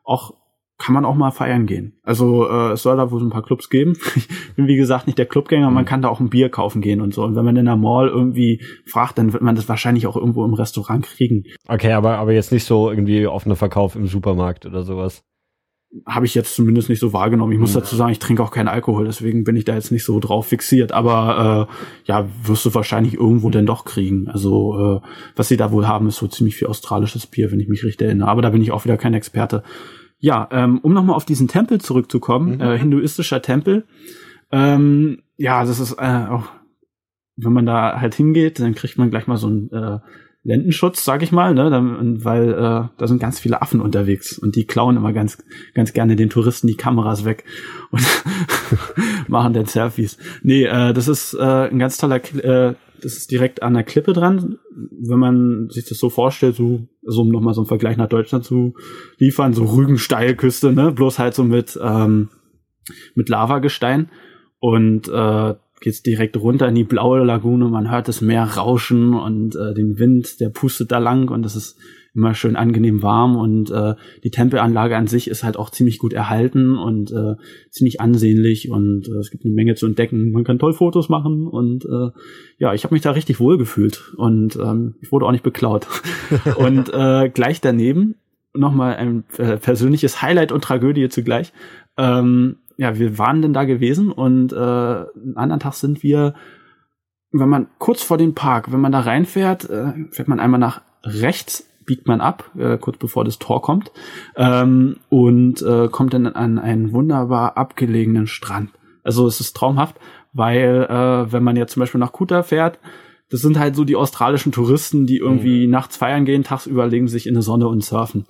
auch kann man auch mal feiern gehen. Also äh, es soll da wohl so ein paar Clubs geben. Ich bin wie gesagt nicht der Clubgänger, man mhm. kann da auch ein Bier kaufen gehen und so. Und wenn man in der Mall irgendwie fragt, dann wird man das wahrscheinlich auch irgendwo im Restaurant kriegen. Okay, aber aber jetzt nicht so irgendwie offener Verkauf im Supermarkt oder sowas. Habe ich jetzt zumindest nicht so wahrgenommen. Ich muss mhm. dazu sagen, ich trinke auch keinen Alkohol, deswegen bin ich da jetzt nicht so drauf fixiert. Aber äh, ja, wirst du wahrscheinlich irgendwo denn doch kriegen. Also äh, was sie da wohl haben, ist so ziemlich viel australisches Bier, wenn ich mich richtig erinnere. Aber da bin ich auch wieder kein Experte. Ja, ähm, um nochmal auf diesen Tempel zurückzukommen, mhm. äh, hinduistischer Tempel. Ähm, ja, das ist äh, auch, wenn man da halt hingeht, dann kriegt man gleich mal so einen äh, Lendenschutz, sag ich mal, ne, weil äh, da sind ganz viele Affen unterwegs und die klauen immer ganz, ganz gerne den Touristen die Kameras weg und machen dann Selfies. Nee, äh, das ist äh, ein ganz toller äh, das ist direkt an der Klippe dran. Wenn man sich das so vorstellt, so, so um nochmal so einen Vergleich nach Deutschland zu liefern, so Rügensteilküste, ne? Bloß halt so mit, ähm, mit Lavagestein. Und äh, geht's direkt runter in die blaue Lagune, man hört das Meer rauschen und äh, den Wind, der pustet da lang und das ist immer schön angenehm warm und äh, die Tempelanlage an sich ist halt auch ziemlich gut erhalten und äh, ziemlich ansehnlich und äh, es gibt eine Menge zu entdecken. Man kann toll Fotos machen und äh, ja, ich habe mich da richtig wohl gefühlt und ähm, ich wurde auch nicht beklaut. und äh, gleich daneben nochmal ein äh, persönliches Highlight und Tragödie zugleich. Ähm, ja, wir waren denn da gewesen und äh, einen anderen Tag sind wir wenn man kurz vor dem Park, wenn man da reinfährt, äh, fährt man einmal nach rechts biegt man ab, äh, kurz bevor das Tor kommt, ähm, und äh, kommt dann an einen wunderbar abgelegenen Strand. Also es ist traumhaft, weil äh, wenn man jetzt zum Beispiel nach Kuta fährt, das sind halt so die australischen Touristen, die irgendwie mhm. nachts feiern gehen, tagsüber legen sich in der Sonne und surfen.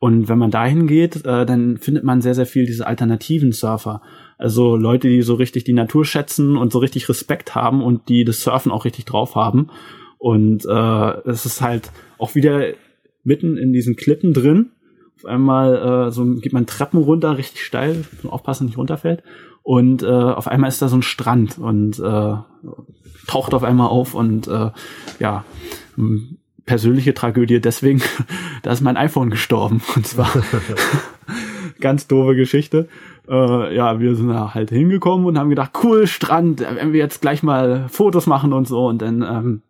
Und wenn man dahin geht, äh, dann findet man sehr, sehr viel diese alternativen Surfer. Also Leute, die so richtig die Natur schätzen und so richtig Respekt haben und die das Surfen auch richtig drauf haben. Und äh, es ist halt auch wieder mitten in diesen Klippen drin. Auf einmal äh, so geht man Treppen runter, richtig steil, aufpassen, nicht runterfällt. Und äh, auf einmal ist da so ein Strand und äh, taucht auf einmal auf und äh, ja, persönliche Tragödie deswegen, da ist mein iPhone gestorben. Und zwar ganz doofe Geschichte. Äh, ja, wir sind da halt hingekommen und haben gedacht, cool, Strand, wenn wir jetzt gleich mal Fotos machen und so. Und dann ähm,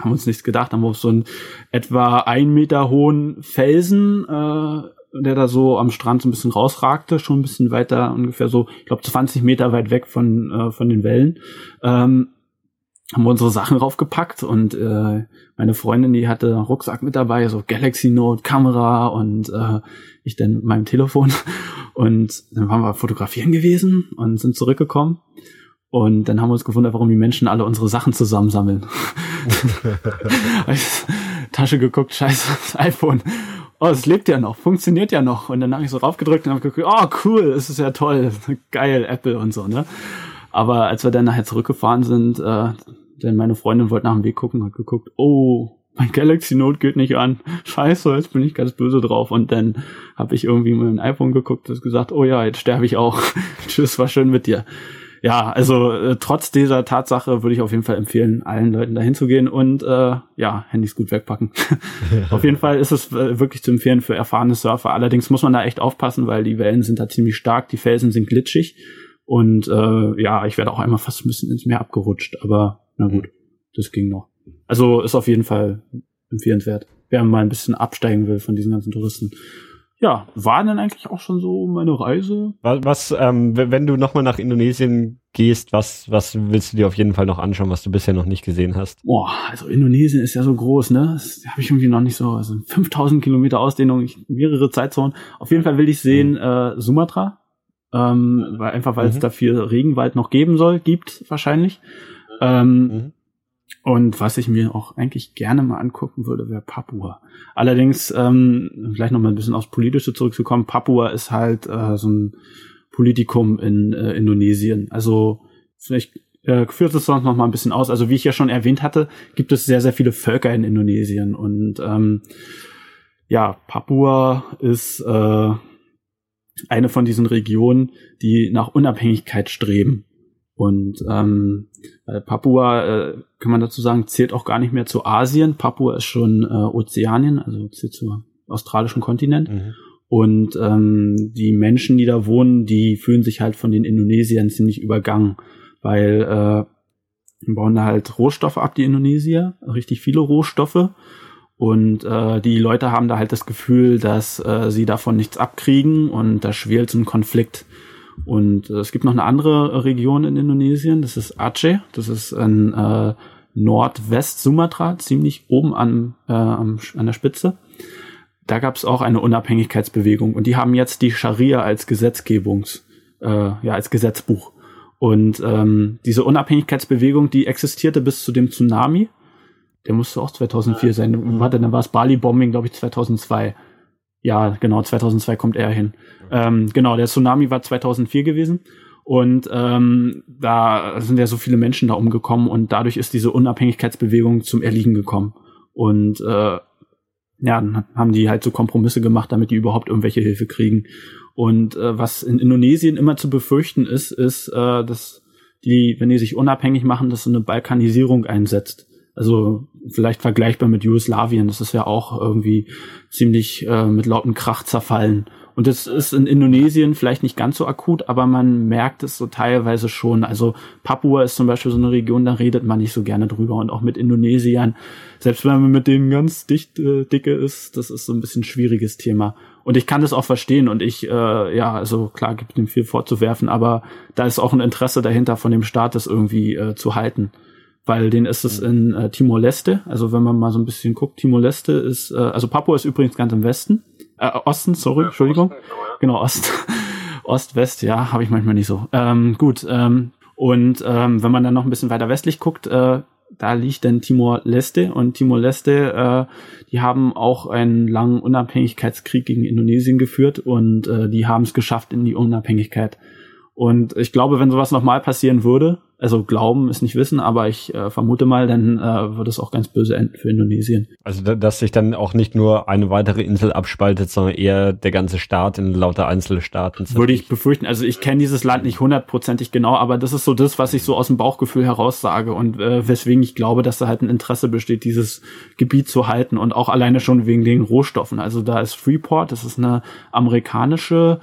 haben uns nichts gedacht, haben wir auf so einen etwa ein Meter hohen Felsen, äh, der da so am Strand so ein bisschen rausragte, schon ein bisschen weiter, ungefähr so, ich glaube 20 Meter weit weg von, äh, von den Wellen. Ähm, haben wir unsere Sachen raufgepackt und äh, meine Freundin, die hatte einen Rucksack mit dabei, so Galaxy Note, Kamera und äh, ich dann mit meinem Telefon. Und dann waren wir fotografieren gewesen und sind zurückgekommen. Und dann haben wir uns gewundert, warum die Menschen alle unsere Sachen zusammensammeln. Tasche geguckt, scheiße, das iPhone. Oh, es lebt ja noch, funktioniert ja noch. Und dann habe ich so raufgedrückt und habe geguckt, oh cool, es ist ja toll, geil, Apple und so, ne? Aber als wir dann nachher zurückgefahren sind, äh, denn meine Freundin wollte nach dem Weg gucken, hat geguckt, oh, mein Galaxy Note geht nicht an. Scheiße, jetzt bin ich ganz böse drauf. Und dann habe ich irgendwie dem iPhone geguckt und gesagt, oh ja, jetzt sterbe ich auch. Tschüss, war schön mit dir. Ja, also äh, trotz dieser Tatsache würde ich auf jeden Fall empfehlen, allen Leuten dahin zu gehen und äh, ja, Handys gut wegpacken. auf jeden Fall ist es äh, wirklich zu empfehlen für erfahrene Surfer. Allerdings muss man da echt aufpassen, weil die Wellen sind da ziemlich stark, die Felsen sind glitschig und äh, ja, ich werde auch einmal fast ein bisschen ins Meer abgerutscht, aber na gut, das ging noch. Also ist auf jeden Fall empfehlenswert, wer mal ein bisschen absteigen will von diesen ganzen Touristen. Ja, war denn eigentlich auch schon so meine Reise? Was, was ähm, wenn du nochmal nach Indonesien gehst, was, was willst du dir auf jeden Fall noch anschauen, was du bisher noch nicht gesehen hast? Boah, also Indonesien ist ja so groß, ne? Das habe ich irgendwie noch nicht so. Also 5000 Kilometer Ausdehnung, mehrere Zeitzonen. Auf jeden Fall will ich sehen mhm. äh, Sumatra, ähm, weil einfach weil mhm. es da viel Regenwald noch geben soll, gibt wahrscheinlich. Ähm, mhm. Und was ich mir auch eigentlich gerne mal angucken würde, wäre Papua. Allerdings, ähm, vielleicht noch mal ein bisschen aufs Politische zurückzukommen, Papua ist halt äh, so ein Politikum in äh, Indonesien. Also vielleicht äh, führt es sonst noch mal ein bisschen aus. Also wie ich ja schon erwähnt hatte, gibt es sehr, sehr viele Völker in Indonesien. Und ähm, ja, Papua ist äh, eine von diesen Regionen, die nach Unabhängigkeit streben. Und ähm, Papua, äh, kann man dazu sagen, zählt auch gar nicht mehr zu Asien. Papua ist schon äh, Ozeanien, also zählt zum australischen Kontinent. Mhm. Und ähm, die Menschen, die da wohnen, die fühlen sich halt von den Indonesiern ziemlich übergangen, weil äh, bauen da halt Rohstoffe ab, die Indonesier, richtig viele Rohstoffe. Und äh, die Leute haben da halt das Gefühl, dass äh, sie davon nichts abkriegen und da schwelt so ein Konflikt. Und äh, es gibt noch eine andere Region in Indonesien, das ist Aceh. Das ist ein äh, Nordwest-Sumatra, ziemlich oben an, äh, an der Spitze. Da gab es auch eine Unabhängigkeitsbewegung und die haben jetzt die Scharia als Gesetzgebungs, äh, ja, als Gesetzbuch. Und ähm, diese Unabhängigkeitsbewegung, die existierte bis zu dem Tsunami. Der musste auch 2004 sein. Warte, dann war es Bali-Bombing, glaube ich, 2002. Ja, genau, 2002 kommt er hin. Ähm, genau, der Tsunami war 2004 gewesen. Und ähm, da sind ja so viele Menschen da umgekommen und dadurch ist diese Unabhängigkeitsbewegung zum Erliegen gekommen. Und äh, ja, dann haben die halt so Kompromisse gemacht, damit die überhaupt irgendwelche Hilfe kriegen. Und äh, was in Indonesien immer zu befürchten ist, ist, äh, dass die, wenn die sich unabhängig machen, dass so eine Balkanisierung einsetzt. Also vielleicht vergleichbar mit Jugoslawien. Das ist ja auch irgendwie ziemlich äh, mit lauten Krach zerfallen. Und das ist in Indonesien vielleicht nicht ganz so akut, aber man merkt es so teilweise schon. Also Papua ist zum Beispiel so eine Region, da redet man nicht so gerne drüber. Und auch mit Indonesiern, selbst wenn man mit denen ganz dicht äh, dicke ist, das ist so ein bisschen schwieriges Thema. Und ich kann das auch verstehen und ich, äh, ja, also klar gibt dem viel vorzuwerfen, aber da ist auch ein Interesse dahinter von dem Staat, das irgendwie äh, zu halten weil den ist es in äh, Timor-Leste. Also wenn man mal so ein bisschen guckt, Timor-Leste ist, äh, also Papua ist übrigens ganz im Westen, äh, Osten, sorry, ja, Entschuldigung, Osten, genau Ost, Ost-West, ja, habe ich manchmal nicht so. Ähm, gut, ähm, und ähm, wenn man dann noch ein bisschen weiter westlich guckt, äh, da liegt dann Timor-Leste und Timor-Leste, äh, die haben auch einen langen Unabhängigkeitskrieg gegen Indonesien geführt und äh, die haben es geschafft in die Unabhängigkeit. Und ich glaube, wenn sowas nochmal passieren würde, also glauben ist nicht wissen, aber ich äh, vermute mal, dann äh, wird es auch ganz böse enden für Indonesien. Also dass sich dann auch nicht nur eine weitere Insel abspaltet, sondern eher der ganze Staat in lauter einzelne Staaten. Würde ich befürchten. Also ich kenne dieses Land nicht hundertprozentig genau, aber das ist so das, was ich so aus dem Bauchgefühl heraus sage und äh, weswegen ich glaube, dass da halt ein Interesse besteht, dieses Gebiet zu halten und auch alleine schon wegen den Rohstoffen. Also da ist Freeport, das ist eine amerikanische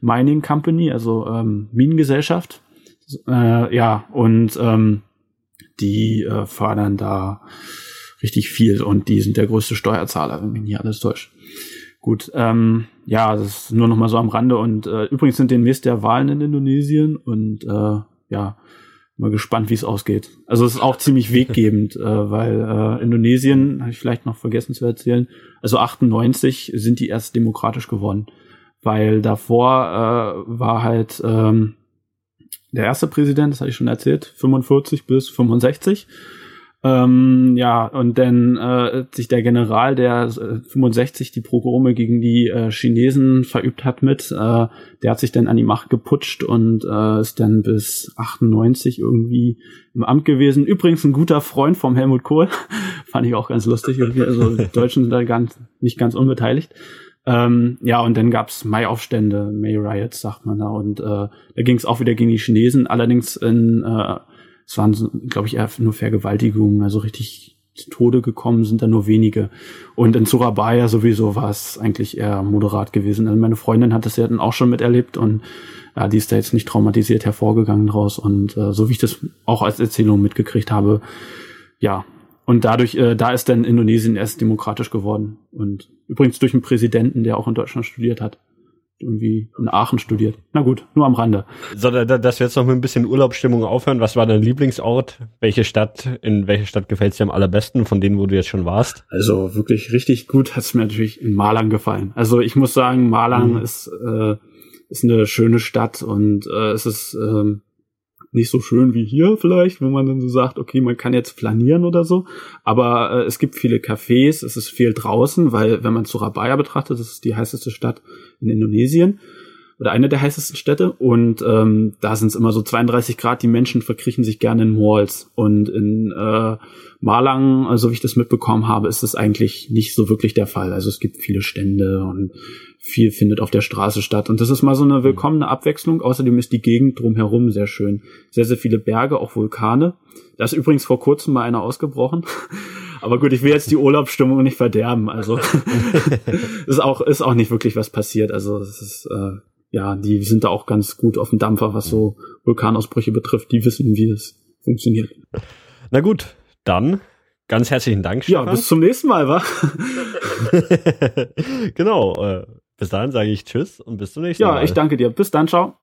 Mining Company, also ähm, Minengesellschaft. Äh, ja, und ähm, die äh, fördern da richtig viel und die sind der größte Steuerzahler, wenn mich nicht alles täuscht. Gut, ähm, ja, das ist nur noch mal so am Rande und äh, übrigens sind demnächst der Wahlen in Indonesien und äh, ja, mal gespannt, wie es ausgeht. Also es ist auch ziemlich weggebend, äh, weil äh, Indonesien, habe ich vielleicht noch vergessen zu erzählen, also 98 sind die erst demokratisch geworden weil davor äh, war halt ähm, der erste Präsident, das hatte ich schon erzählt, 45 bis 65. Ähm, ja, und dann äh, sich der General, der äh, 65 die Progrome gegen die äh, Chinesen verübt hat mit, äh, der hat sich dann an die Macht geputscht und äh, ist dann bis 98 irgendwie im Amt gewesen. Übrigens ein guter Freund vom Helmut Kohl, fand ich auch ganz lustig. Also Deutschen sind da ganz, nicht ganz unbeteiligt. Ähm, ja, und dann gab's Mai-Aufstände, May-Riots, sagt man da. Und äh, da ging es auch wieder gegen die Chinesen, allerdings in, äh, es waren, glaube ich, eher nur Vergewaltigungen, also richtig zu Tode gekommen sind da nur wenige. Und in Surabaya sowieso war es eigentlich eher moderat gewesen. Also meine Freundin hat das ja dann auch schon miterlebt und ja, die ist da jetzt nicht traumatisiert hervorgegangen draus. Und äh, so wie ich das auch als Erzählung mitgekriegt habe, ja, und dadurch, äh, da ist dann Indonesien erst demokratisch geworden. Und übrigens durch einen Präsidenten, der auch in Deutschland studiert hat. Irgendwie in Aachen studiert. Na gut, nur am Rande. So, da, dass wir jetzt noch mit ein bisschen Urlaubsstimmung aufhören. Was war dein Lieblingsort? Welche Stadt, in welche Stadt gefällt dir am allerbesten, von denen, wo du jetzt schon warst? Also wirklich richtig gut hat es mir natürlich in Malang gefallen. Also ich muss sagen, Malang mhm. ist, äh, ist eine schöne Stadt und äh, es ist ähm, nicht so schön wie hier vielleicht, wo man dann so sagt, okay, man kann jetzt flanieren oder so. Aber äh, es gibt viele Cafés, es ist viel draußen, weil wenn man Surabaya betrachtet, das ist die heißeste Stadt in Indonesien oder eine der heißesten Städte und ähm, da sind es immer so 32 Grad, die Menschen verkriechen sich gerne in Malls und in äh, Malang, so also wie ich das mitbekommen habe, ist es eigentlich nicht so wirklich der Fall. Also es gibt viele Stände und viel findet auf der Straße statt. Und das ist mal so eine willkommene Abwechslung. Außerdem ist die Gegend drumherum sehr schön. Sehr, sehr viele Berge, auch Vulkane. Da ist übrigens vor kurzem mal einer ausgebrochen. Aber gut, ich will jetzt die Urlaubsstimmung nicht verderben. Also ist auch ist auch nicht wirklich was passiert. Also es ist äh, ja, die sind da auch ganz gut auf dem Dampfer, was so Vulkanausbrüche betrifft. Die wissen, wie das funktioniert. Na gut, dann ganz herzlichen Dank. Stefan. Ja, bis zum nächsten Mal, wa? genau. Äh, bis dahin sage ich Tschüss und bis zum nächsten ja, Mal. Ja, ich danke dir. Bis dann, ciao.